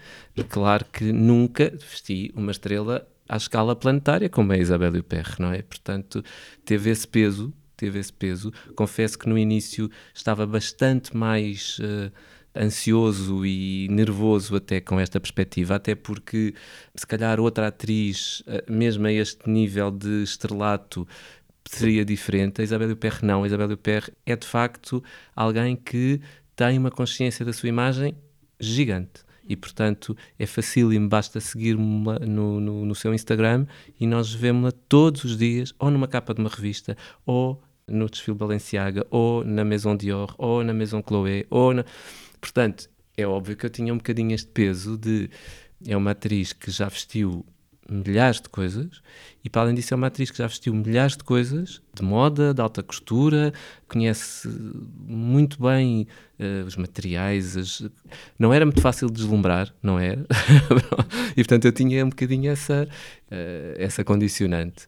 claro que nunca vesti uma estrela à escala planetária como é a Isabelle Huppert, não é? Portanto, teve esse peso, teve esse peso. Confesso que no início estava bastante mais... Uh, ansioso e nervoso até com esta perspectiva, até porque se calhar outra atriz, eh, mesmo a este nível de estrelato, seria diferente. A Isabel Huppert não. A Isabel Huppert é de facto alguém que tem uma consciência da sua imagem gigante. E, portanto, é facílimo, basta seguir-me no, no, no, seu Instagram e nós vemos-la todos os dias, ou numa capa de uma revista, ou no desfile Balenciaga, ou na Maison Dior, ou na Maison Chloé, ou na Portanto, é óbvio que eu tinha um bocadinho este peso de. É uma atriz que já vestiu milhares de coisas e, para além disso, é uma atriz que já vestiu milhares de coisas de moda, de alta costura, conhece muito bem uh, os materiais. As... Não era muito fácil de deslumbrar, não era? e, portanto, eu tinha um bocadinho essa, uh, essa condicionante.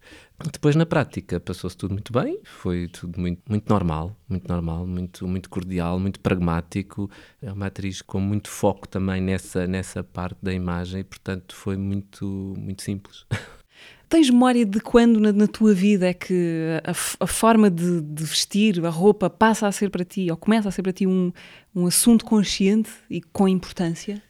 Depois, na prática, passou-se tudo muito bem, foi tudo muito, muito normal, muito normal, muito, muito cordial, muito pragmático. É uma atriz com muito foco também nessa, nessa parte da imagem e, portanto, foi muito, muito simples. Tens memória de quando na, na tua vida é que a, a forma de, de, vestir, a roupa, passa a ser para ti, ou começa a ser para ti um, um assunto consciente e com importância?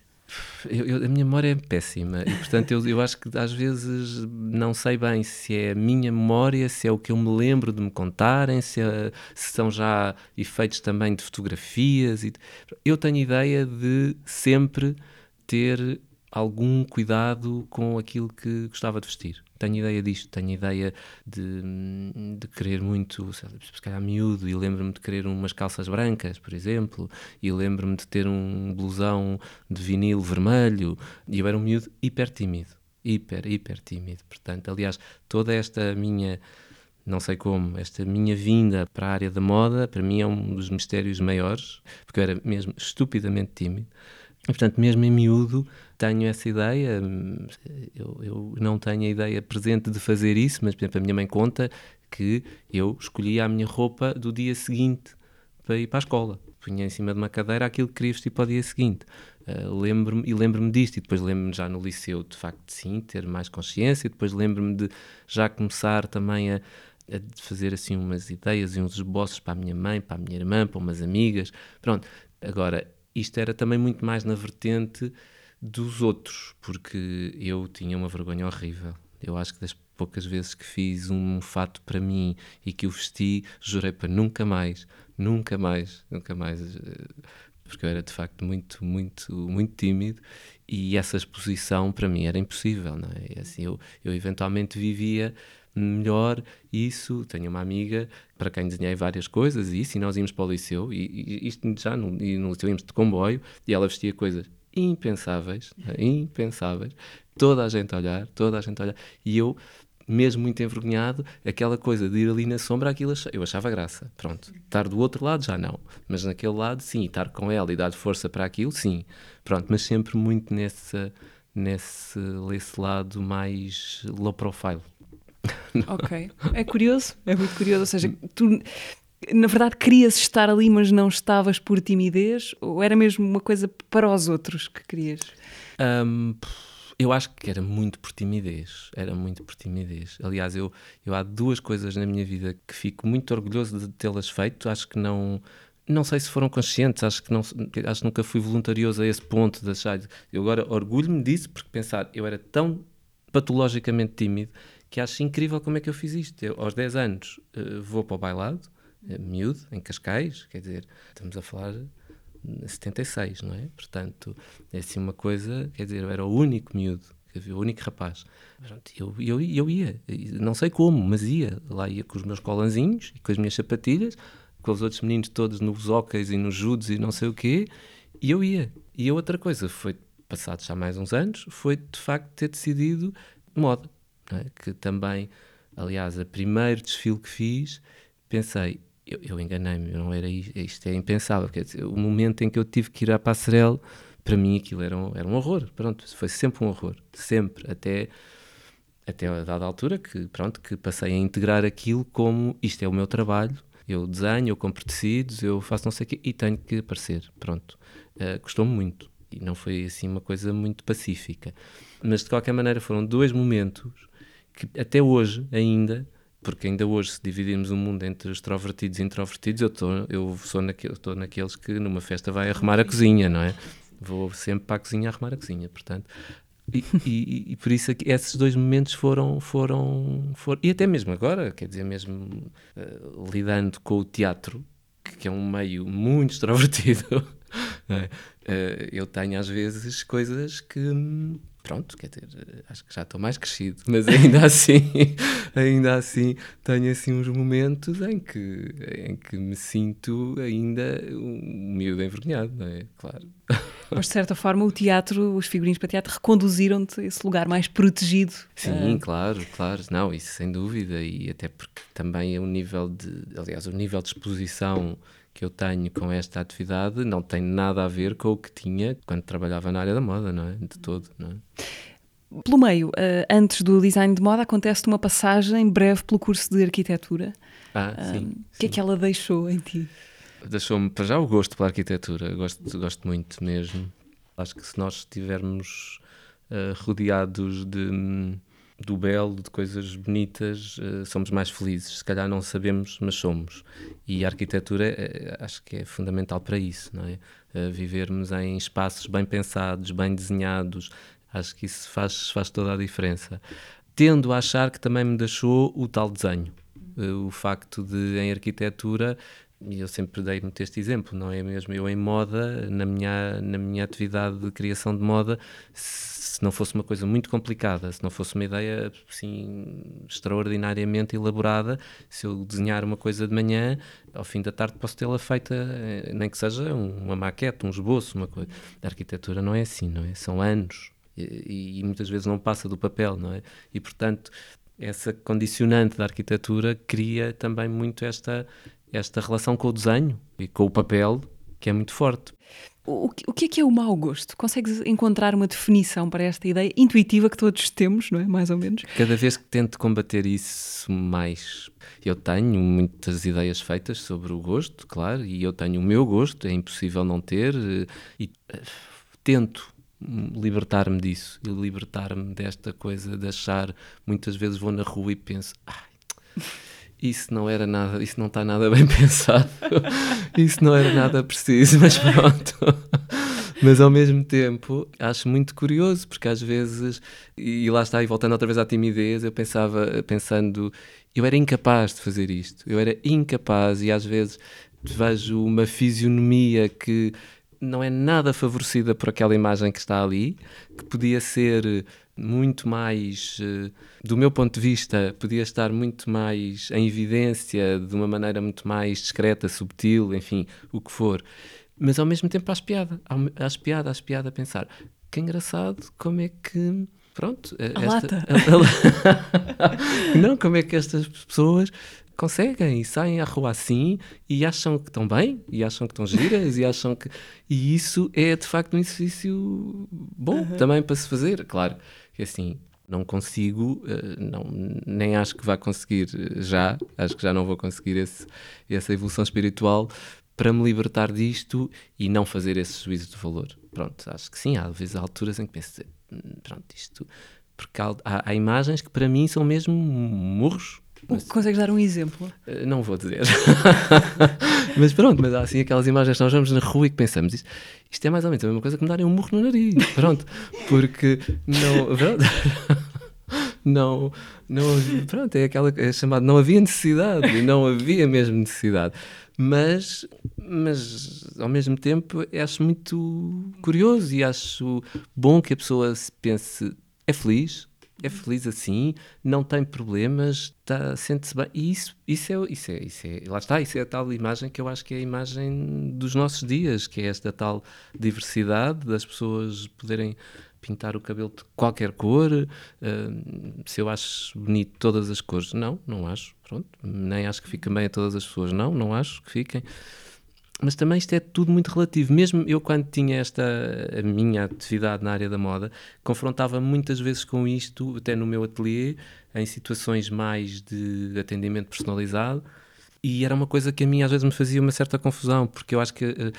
Eu, eu, a minha memória é péssima e, portanto, eu, eu acho que às vezes não sei bem se é a minha memória, se é o que eu me lembro de me contarem, se, é, se são já efeitos também de fotografias. E, eu tenho ideia de sempre ter algum cuidado com aquilo que gostava de vestir. Tenho ideia disto, tenho ideia de, de querer muito, se calhar miúdo, e lembro-me de querer umas calças brancas, por exemplo, e lembro-me de ter um blusão de vinil vermelho, e eu era um miúdo hiper tímido, hiper, hiper tímido. Portanto, aliás, toda esta minha não sei como, esta minha vinda para a área da moda, para mim é um dos mistérios maiores, porque eu era mesmo estupidamente tímido. E, portanto, mesmo em miúdo, tenho essa ideia. Eu, eu, não tenho a ideia presente de fazer isso, mas, por exemplo, a minha mãe conta que eu escolhia a minha roupa do dia seguinte para ir para a escola. Punha em cima de uma cadeira aquilo que queria vestir para o dia seguinte. Uh, lembro e lembro-me disto, e depois lembro-me já no liceu, de facto, sim, ter mais consciência, e depois lembro-me de já começar também a, a fazer assim umas ideias e uns esboços para a minha mãe, para a minha irmã, para umas amigas. Pronto, agora, isto era também muito mais na vertente dos outros, porque eu tinha uma vergonha horrível. Eu acho que das poucas vezes que fiz um fato para mim e que o vesti, jurei para nunca mais, nunca mais, nunca mais, eh, porque eu era de facto muito, muito, muito tímido e essa exposição para mim era impossível, não é? assim, eu, eu eventualmente vivia melhor isso. Tenho uma amiga para quem desenhei várias coisas e isso, e nós íamos para o liceu, e, e isto já no, e no liceu íamos de comboio, e ela vestia coisas impensáveis, impensáveis, toda a gente a olhar, toda a gente a olhar, e eu mesmo muito envergonhado, aquela coisa de ir ali na sombra, aquilo eu achava graça. Pronto. Estar do outro lado já não. Mas naquele lado, sim. Estar com ela e dar força para aquilo, sim. Pronto. Mas sempre muito nesse, nesse, nesse lado mais low profile. Ok. É curioso, é muito curioso. Ou seja, tu na verdade querias estar ali, mas não estavas por timidez? Ou era mesmo uma coisa para os outros que querias? Um, eu acho que era muito por timidez. Era muito por timidez. Aliás, eu, eu há duas coisas na minha vida que fico muito orgulhoso de tê-las feito. Acho que não. Não sei se foram conscientes, acho que, não, acho que nunca fui voluntarioso a esse ponto de achar. Eu agora orgulho-me disso porque pensar, eu era tão patologicamente tímido que acho incrível como é que eu fiz isto. Eu, aos 10 anos uh, vou para o bailado, miúdo, em Cascais, quer dizer, estamos a falar de 76, não é? Portanto, é assim uma coisa, quer dizer, eu era o único miúdo, o único rapaz. Eu, eu, eu ia, não sei como, mas ia. Lá ia com os meus colanzinhos e com as minhas sapatilhas, com os outros meninos todos nos óqueis e nos judos e não sei o quê, e eu ia. E outra coisa foi, passados já mais uns anos, foi de facto ter decidido moda é? que também, aliás, o primeiro desfile que fiz, pensei, eu, eu enganei-me, não era isto, isto é impensável, quer dizer, o momento em que eu tive que ir à passarela, para mim aquilo era um, era um horror, pronto, foi sempre um horror, sempre, até até a dada altura que pronto que passei a integrar aquilo como isto é o meu trabalho eu desenho, eu compro tecidos, eu faço não sei o quê e tenho que aparecer, pronto. Uh, Custou-me muito e não foi assim uma coisa muito pacífica. Mas de qualquer maneira foram dois momentos que até hoje ainda, porque ainda hoje se dividirmos o mundo entre extrovertidos e introvertidos, eu, tô, eu sou naquele, estou naqueles que numa festa vai arrumar a cozinha, não é? Vou sempre para a cozinha arrumar a cozinha, portanto... E, e, e, por isso esses dois momentos foram, foram, foram, e até mesmo agora, quer dizer, mesmo uh, lidando com o teatro, que, que, é um meio muito extrovertido, é? uh, eu tenho às vezes coisas que pronto, quer dizer, acho que já estou mais crescido, mas ainda assim, ainda assim, tenho assim uns momentos em que, em que me sinto ainda um miúdo envergonhado, não é? Claro. Mas de certa forma o teatro, os figurinos para teatro reconduziram-te a esse lugar mais protegido. Sim, uh... claro, claro, não, isso sem dúvida, e até porque também é um nível de, aliás, o nível de exposição que eu tenho com esta atividade não tem nada a ver com o que tinha quando trabalhava na área da moda, não é? De todo, não é? Pelo meio, uh, antes do design de moda, acontece uma passagem breve pelo curso de arquitetura. Ah, sim. O que é que ela deixou em ti? Deixou-me, para já, o gosto pela arquitetura. Gosto, gosto muito mesmo. Acho que se nós estivermos uh, rodeados de, do belo, de coisas bonitas, uh, somos mais felizes. Se calhar não sabemos, mas somos. E a arquitetura uh, acho que é fundamental para isso, não é? Vivermos em espaços bem pensados, bem desenhados, acho que isso faz, faz toda a diferença. Tendo a achar que também me deixou o tal desenho. o facto de, em arquitetura, e eu sempre dei muito este exemplo, não é mesmo? Eu em moda, na minha, na minha atividade de criação de moda, se não fosse uma coisa muito complicada, se não fosse uma ideia assim extraordinariamente elaborada, se eu desenhar uma coisa de manhã, ao fim da tarde posso tê-la feita, eh, nem que seja uma maquete, um esboço, uma coisa. A arquitetura não é assim, não é? São anos e, e muitas vezes não passa do papel, não é? E portanto essa condicionante da arquitetura cria também muito esta esta relação com o desenho e com o papel que é muito forte. O, o que é que é o mau gosto? Consegues encontrar uma definição para esta ideia intuitiva que todos temos, não é? Mais ou menos. Cada vez que tento combater isso mais, eu tenho muitas ideias feitas sobre o gosto, claro, e eu tenho o meu gosto, é impossível não ter, eh, e uh, tento libertar-me disso e libertar-me desta coisa de achar, muitas vezes vou na rua e penso, ai, isso não era nada, isso não está nada bem pensado, isso não era nada preciso, mas pronto. mas ao mesmo tempo acho muito curioso, porque às vezes, e lá está, e voltando outra vez à timidez, eu pensava, pensando, eu era incapaz de fazer isto, eu era incapaz, e às vezes vejo uma fisionomia que não é nada favorecida por aquela imagem que está ali, que podia ser muito mais, eh, do meu ponto de vista, podia estar muito mais em evidência, de uma maneira muito mais discreta, subtil, enfim, o que for. Mas ao mesmo tempo às piada, às piada, às piada a pensar, que engraçado, como é que pronto, a esta, lata. A, a, não, como é que estas pessoas conseguem e saem à rua assim e acham que estão bem e acham que estão giras e acham que e isso é de facto um exercício bom uhum. também para se fazer claro que assim não consigo eh, não nem acho que vá conseguir eh, já acho que já não vou conseguir esse, essa evolução espiritual para me libertar disto e não fazer esse juízo de valor. Pronto acho que sim há vezes alturas em que penso hum, pronto isto porque há, há, há imagens que para mim são mesmo murros mas, Consegues dar um exemplo? Eh, não vou dizer. mas pronto, mas há assim aquelas imagens que nós vamos na rua e que pensamos isto, isto é mais ou menos a mesma coisa que me darem um murro no nariz. Pronto, porque não. Pronto, não, não pronto, é aquela é chamada, não havia necessidade, não havia mesmo necessidade. Mas, mas ao mesmo tempo acho muito curioso e acho bom que a pessoa se pense é feliz, é feliz assim, não tem problemas, tá, sente-se bem. E isso, isso, é, isso, é, isso é, lá está, isso é a tal imagem que eu acho que é a imagem dos nossos dias, que é esta tal diversidade das pessoas poderem pintar o cabelo de qualquer cor, uh, se eu acho bonito todas as cores, não, não acho, pronto, nem acho que fica bem a todas as pessoas, não, não acho que fiquem mas também isto é tudo muito relativo. Mesmo eu, quando tinha esta a minha atividade na área da moda, confrontava muitas vezes com isto, até no meu ateliê, em situações mais de atendimento personalizado. E era uma coisa que a mim às vezes me fazia uma certa confusão, porque eu acho que uh,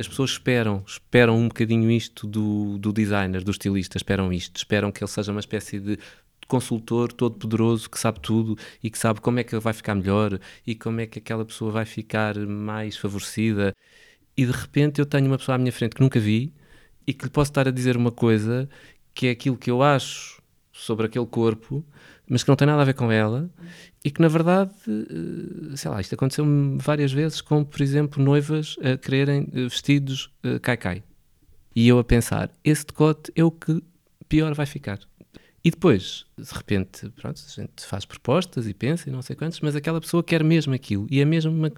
as pessoas esperam, esperam um bocadinho isto do, do designer, do estilista, esperam isto, esperam que ele seja uma espécie de consultor todo poderoso que sabe tudo e que sabe como é que vai ficar melhor e como é que aquela pessoa vai ficar mais favorecida. E de repente eu tenho uma pessoa à minha frente que nunca vi e que lhe posso estar a dizer uma coisa que é aquilo que eu acho sobre aquele corpo, mas que não tem nada a ver com ela e que na verdade, eh, sei lá, isto aconteceu-me várias vezes com, por exemplo, noivas a quererem eh, vestidos cai-cai. Eh, e eu a pensar, esse decote é o que pior vai ficar. E depois, de repente, pronto, a gente faz propostas e pensa e não sei quantos, mas aquela pessoa quer mesmo aquilo e é mesmo uma...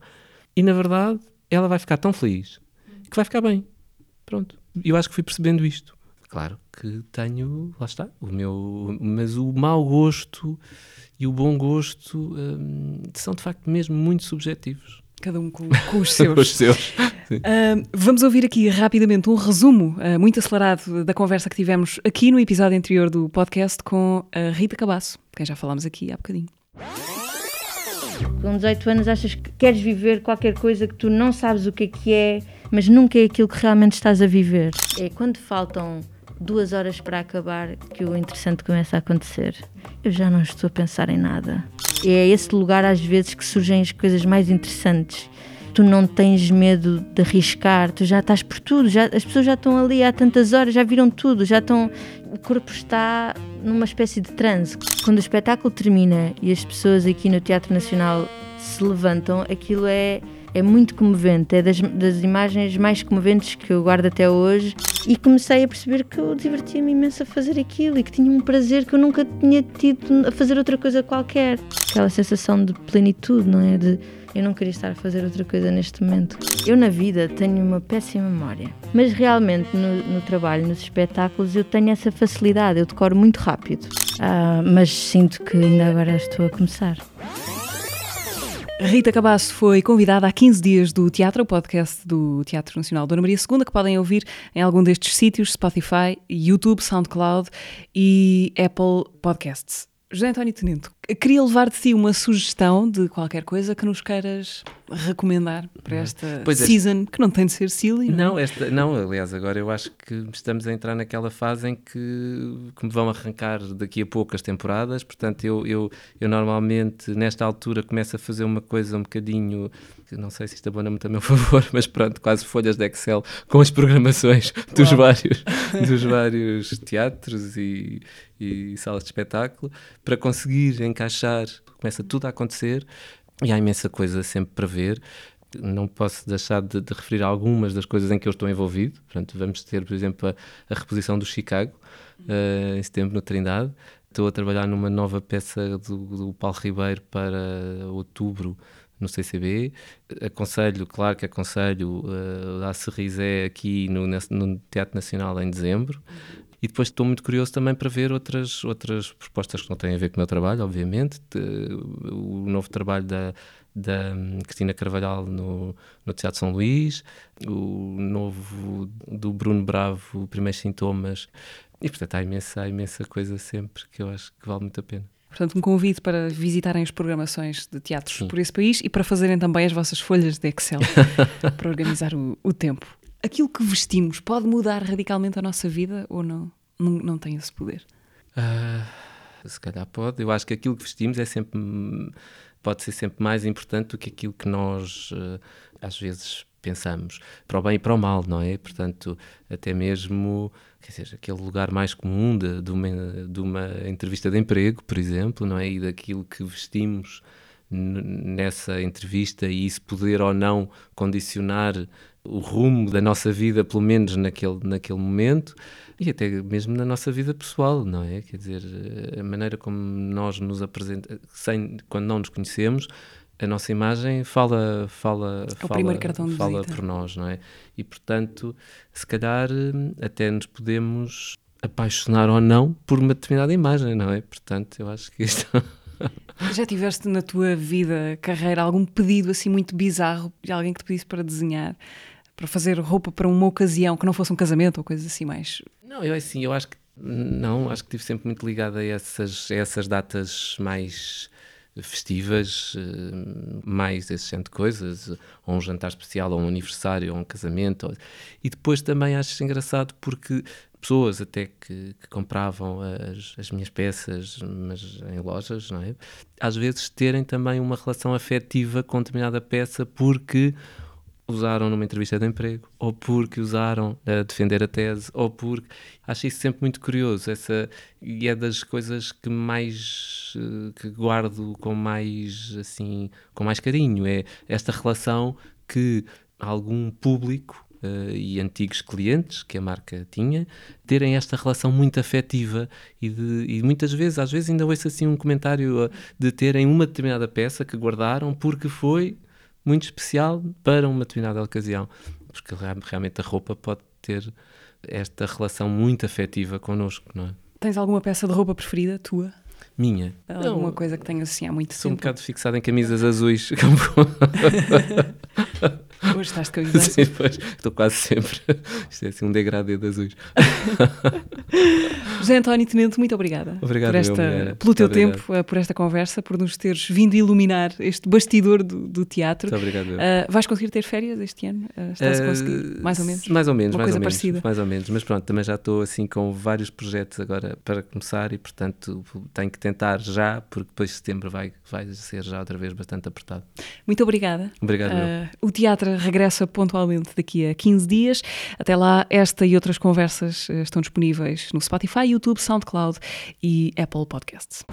E na verdade, ela vai ficar tão feliz que vai ficar bem. Pronto. Eu acho que fui percebendo isto. Claro que tenho, lá está, o meu, mas o mau gosto e o bom gosto hum, são de facto mesmo muito subjetivos. Cada um com, com os seus. os seus. Uh, vamos ouvir aqui rapidamente um resumo uh, muito acelerado da conversa que tivemos aqui no episódio anterior do podcast com a Rita Cabasso, quem já falámos aqui há bocadinho. Com 18 anos achas que queres viver qualquer coisa que tu não sabes o que é que é, mas nunca é aquilo que realmente estás a viver. É quando faltam duas horas para acabar que o interessante começa a acontecer. Eu já não estou a pensar em nada. É esse lugar às vezes que surgem as coisas mais interessantes. Tu não tens medo de arriscar, tu já estás por tudo, já, as pessoas já estão ali há tantas horas, já viram tudo, já estão. O corpo está numa espécie de transe. Quando o espetáculo termina e as pessoas aqui no Teatro Nacional se levantam, aquilo é é muito comovente, é das, das imagens mais comoventes que eu guardo até hoje. E comecei a perceber que eu divertia-me imenso a fazer aquilo e que tinha um prazer que eu nunca tinha tido a fazer outra coisa qualquer. Aquela sensação de plenitude, não é? De eu não queria estar a fazer outra coisa neste momento. Eu, na vida, tenho uma péssima memória, mas realmente no, no trabalho, nos espetáculos, eu tenho essa facilidade, eu decoro muito rápido. Ah, mas sinto que ainda agora estou a começar. Rita Cabasso foi convidada há 15 dias do Teatro, o podcast do Teatro Nacional Dona Maria II, que podem ouvir em algum destes sítios, Spotify, YouTube, SoundCloud e Apple Podcasts. José António Tenente, queria levar de ti uma sugestão de qualquer coisa que nos queiras recomendar para uhum. esta pois season, que não tem de ser silly. Não, não, esta, não, aliás, agora eu acho que estamos a entrar naquela fase em que, que me vão arrancar daqui a pouco as temporadas, portanto eu, eu, eu normalmente nesta altura começo a fazer uma coisa um bocadinho, não sei se isto abona muito a meu favor, mas pronto, quase folhas de Excel com as programações dos, vários, dos vários teatros e, e salas de espetáculo, para conseguir encaixar, começa tudo a acontecer, e há imensa coisa sempre para ver. Não posso deixar de, de, referir algumas das coisas em que eu estou envolvido. Portanto, vamos ter, por exemplo, a, a reposição do Chicago, uh, em setembro, na Trindade. Estou a trabalhar numa nova peça do, do Paulo Ribeiro para outubro, no CCB. Aconselho, claro que aconselho uh, a Cerrizé aqui no, no, Teatro Nacional em dezembro. E depois estou muito curioso também para ver outras, outras propostas que não têm a ver com o meu trabalho, obviamente. o novo trabalho da, da Cristina Carvalhal no, no Teatro São Luís, o novo do Bruno Bravo, Primeiros Sintomas. E, portanto, há imensa, há imensa coisa sempre que eu acho que vale muito a pena. Portanto, um convite para visitarem as programações de teatros Sim. por esse país e para fazerem também as vossas folhas de Excel para organizar o, o tempo aquilo que vestimos pode mudar radicalmente a nossa vida ou não? Não, não tem esse poder? Uh, se calhar pode. Eu acho que aquilo que vestimos é sempre pode ser sempre mais importante do que aquilo que nós uh, às vezes pensamos, para o bem e para o mal, não é? Portanto, até mesmo, quer dizer, aquele lugar mais comum de, de, uma, de uma entrevista de emprego, por exemplo, não é? E daquilo que vestimos nessa entrevista e isso poder ou não condicionar o rumo da nossa vida, pelo menos naquele, naquele momento, e até mesmo na nossa vida pessoal, não é? Quer dizer, a maneira como nós nos apresentamos, sem, quando não nos conhecemos, a nossa imagem fala fala é fala, fala por nós, não é? E portanto, se calhar até nos podemos apaixonar ou não por uma determinada imagem, não é? Portanto, eu acho que isto Já tiveste na tua vida, carreira, algum pedido assim muito bizarro de alguém que te pedisse para desenhar? Para fazer roupa para uma ocasião que não fosse um casamento ou coisas assim mais? Não, eu assim, eu acho que não, acho que estive sempre muito ligado a essas, a essas datas mais festivas, eh, mais esse género de coisas, ou um jantar especial, ou um aniversário, ou um casamento. E depois também acho engraçado porque pessoas até que, que compravam as, as, minhas peças, mas em lojas, não é? Às vezes terem também uma relação afetiva com determinada peça porque usaram numa entrevista de emprego, ou porque usaram a defender a tese, ou porque. Acho isso sempre muito curioso, essa, e é das coisas que mais. Eh, que guardo com mais, assim, com mais carinho, é esta relação que algum público Uh, e antigos clientes que a marca tinha, terem esta relação muito afetiva e, de, e muitas vezes, às vezes ainda ouço assim um comentário de terem uma determinada peça que guardaram porque foi muito especial para uma determinada ocasião. Porque realmente a roupa pode ter esta relação muito afetiva connosco, não é? Tens alguma peça de roupa preferida tua? Minha? Alguma não, coisa que tenhas assim há muito sou tempo? Sou um bocado fixado em camisas azuis. Hoje estás de camisa Sim, pois, estou quase sempre. Isto é assim um degradê de azuis. José António Tenente, muito obrigada Obrigado, por esta, pelo teu obrigado. tempo, eh, por esta conversa, por nos teres vindo iluminar este bastidor do, do teatro. Muito obrigado. eu. Eh, vais conseguir ter férias este ano? Eh, estás a conseguir? Mais ou menos? Mais ou menos, Uma mais coisa ou menos, parecida. mais ou menos. Mas pronto, também já estou assim com vários projetos agora para começar e portanto tenho que tentar já, porque depois de setembro vai, vai ser já outra vez bastante apertado. Muito obrigada. Obrigado. eu. Eh, o teatro regressa pontualmente daqui a 15 dias. Até lá, esta e outras conversas eh, estão disponíveis no Spotify, YouTube, SoundCloud e Apple Podcasts.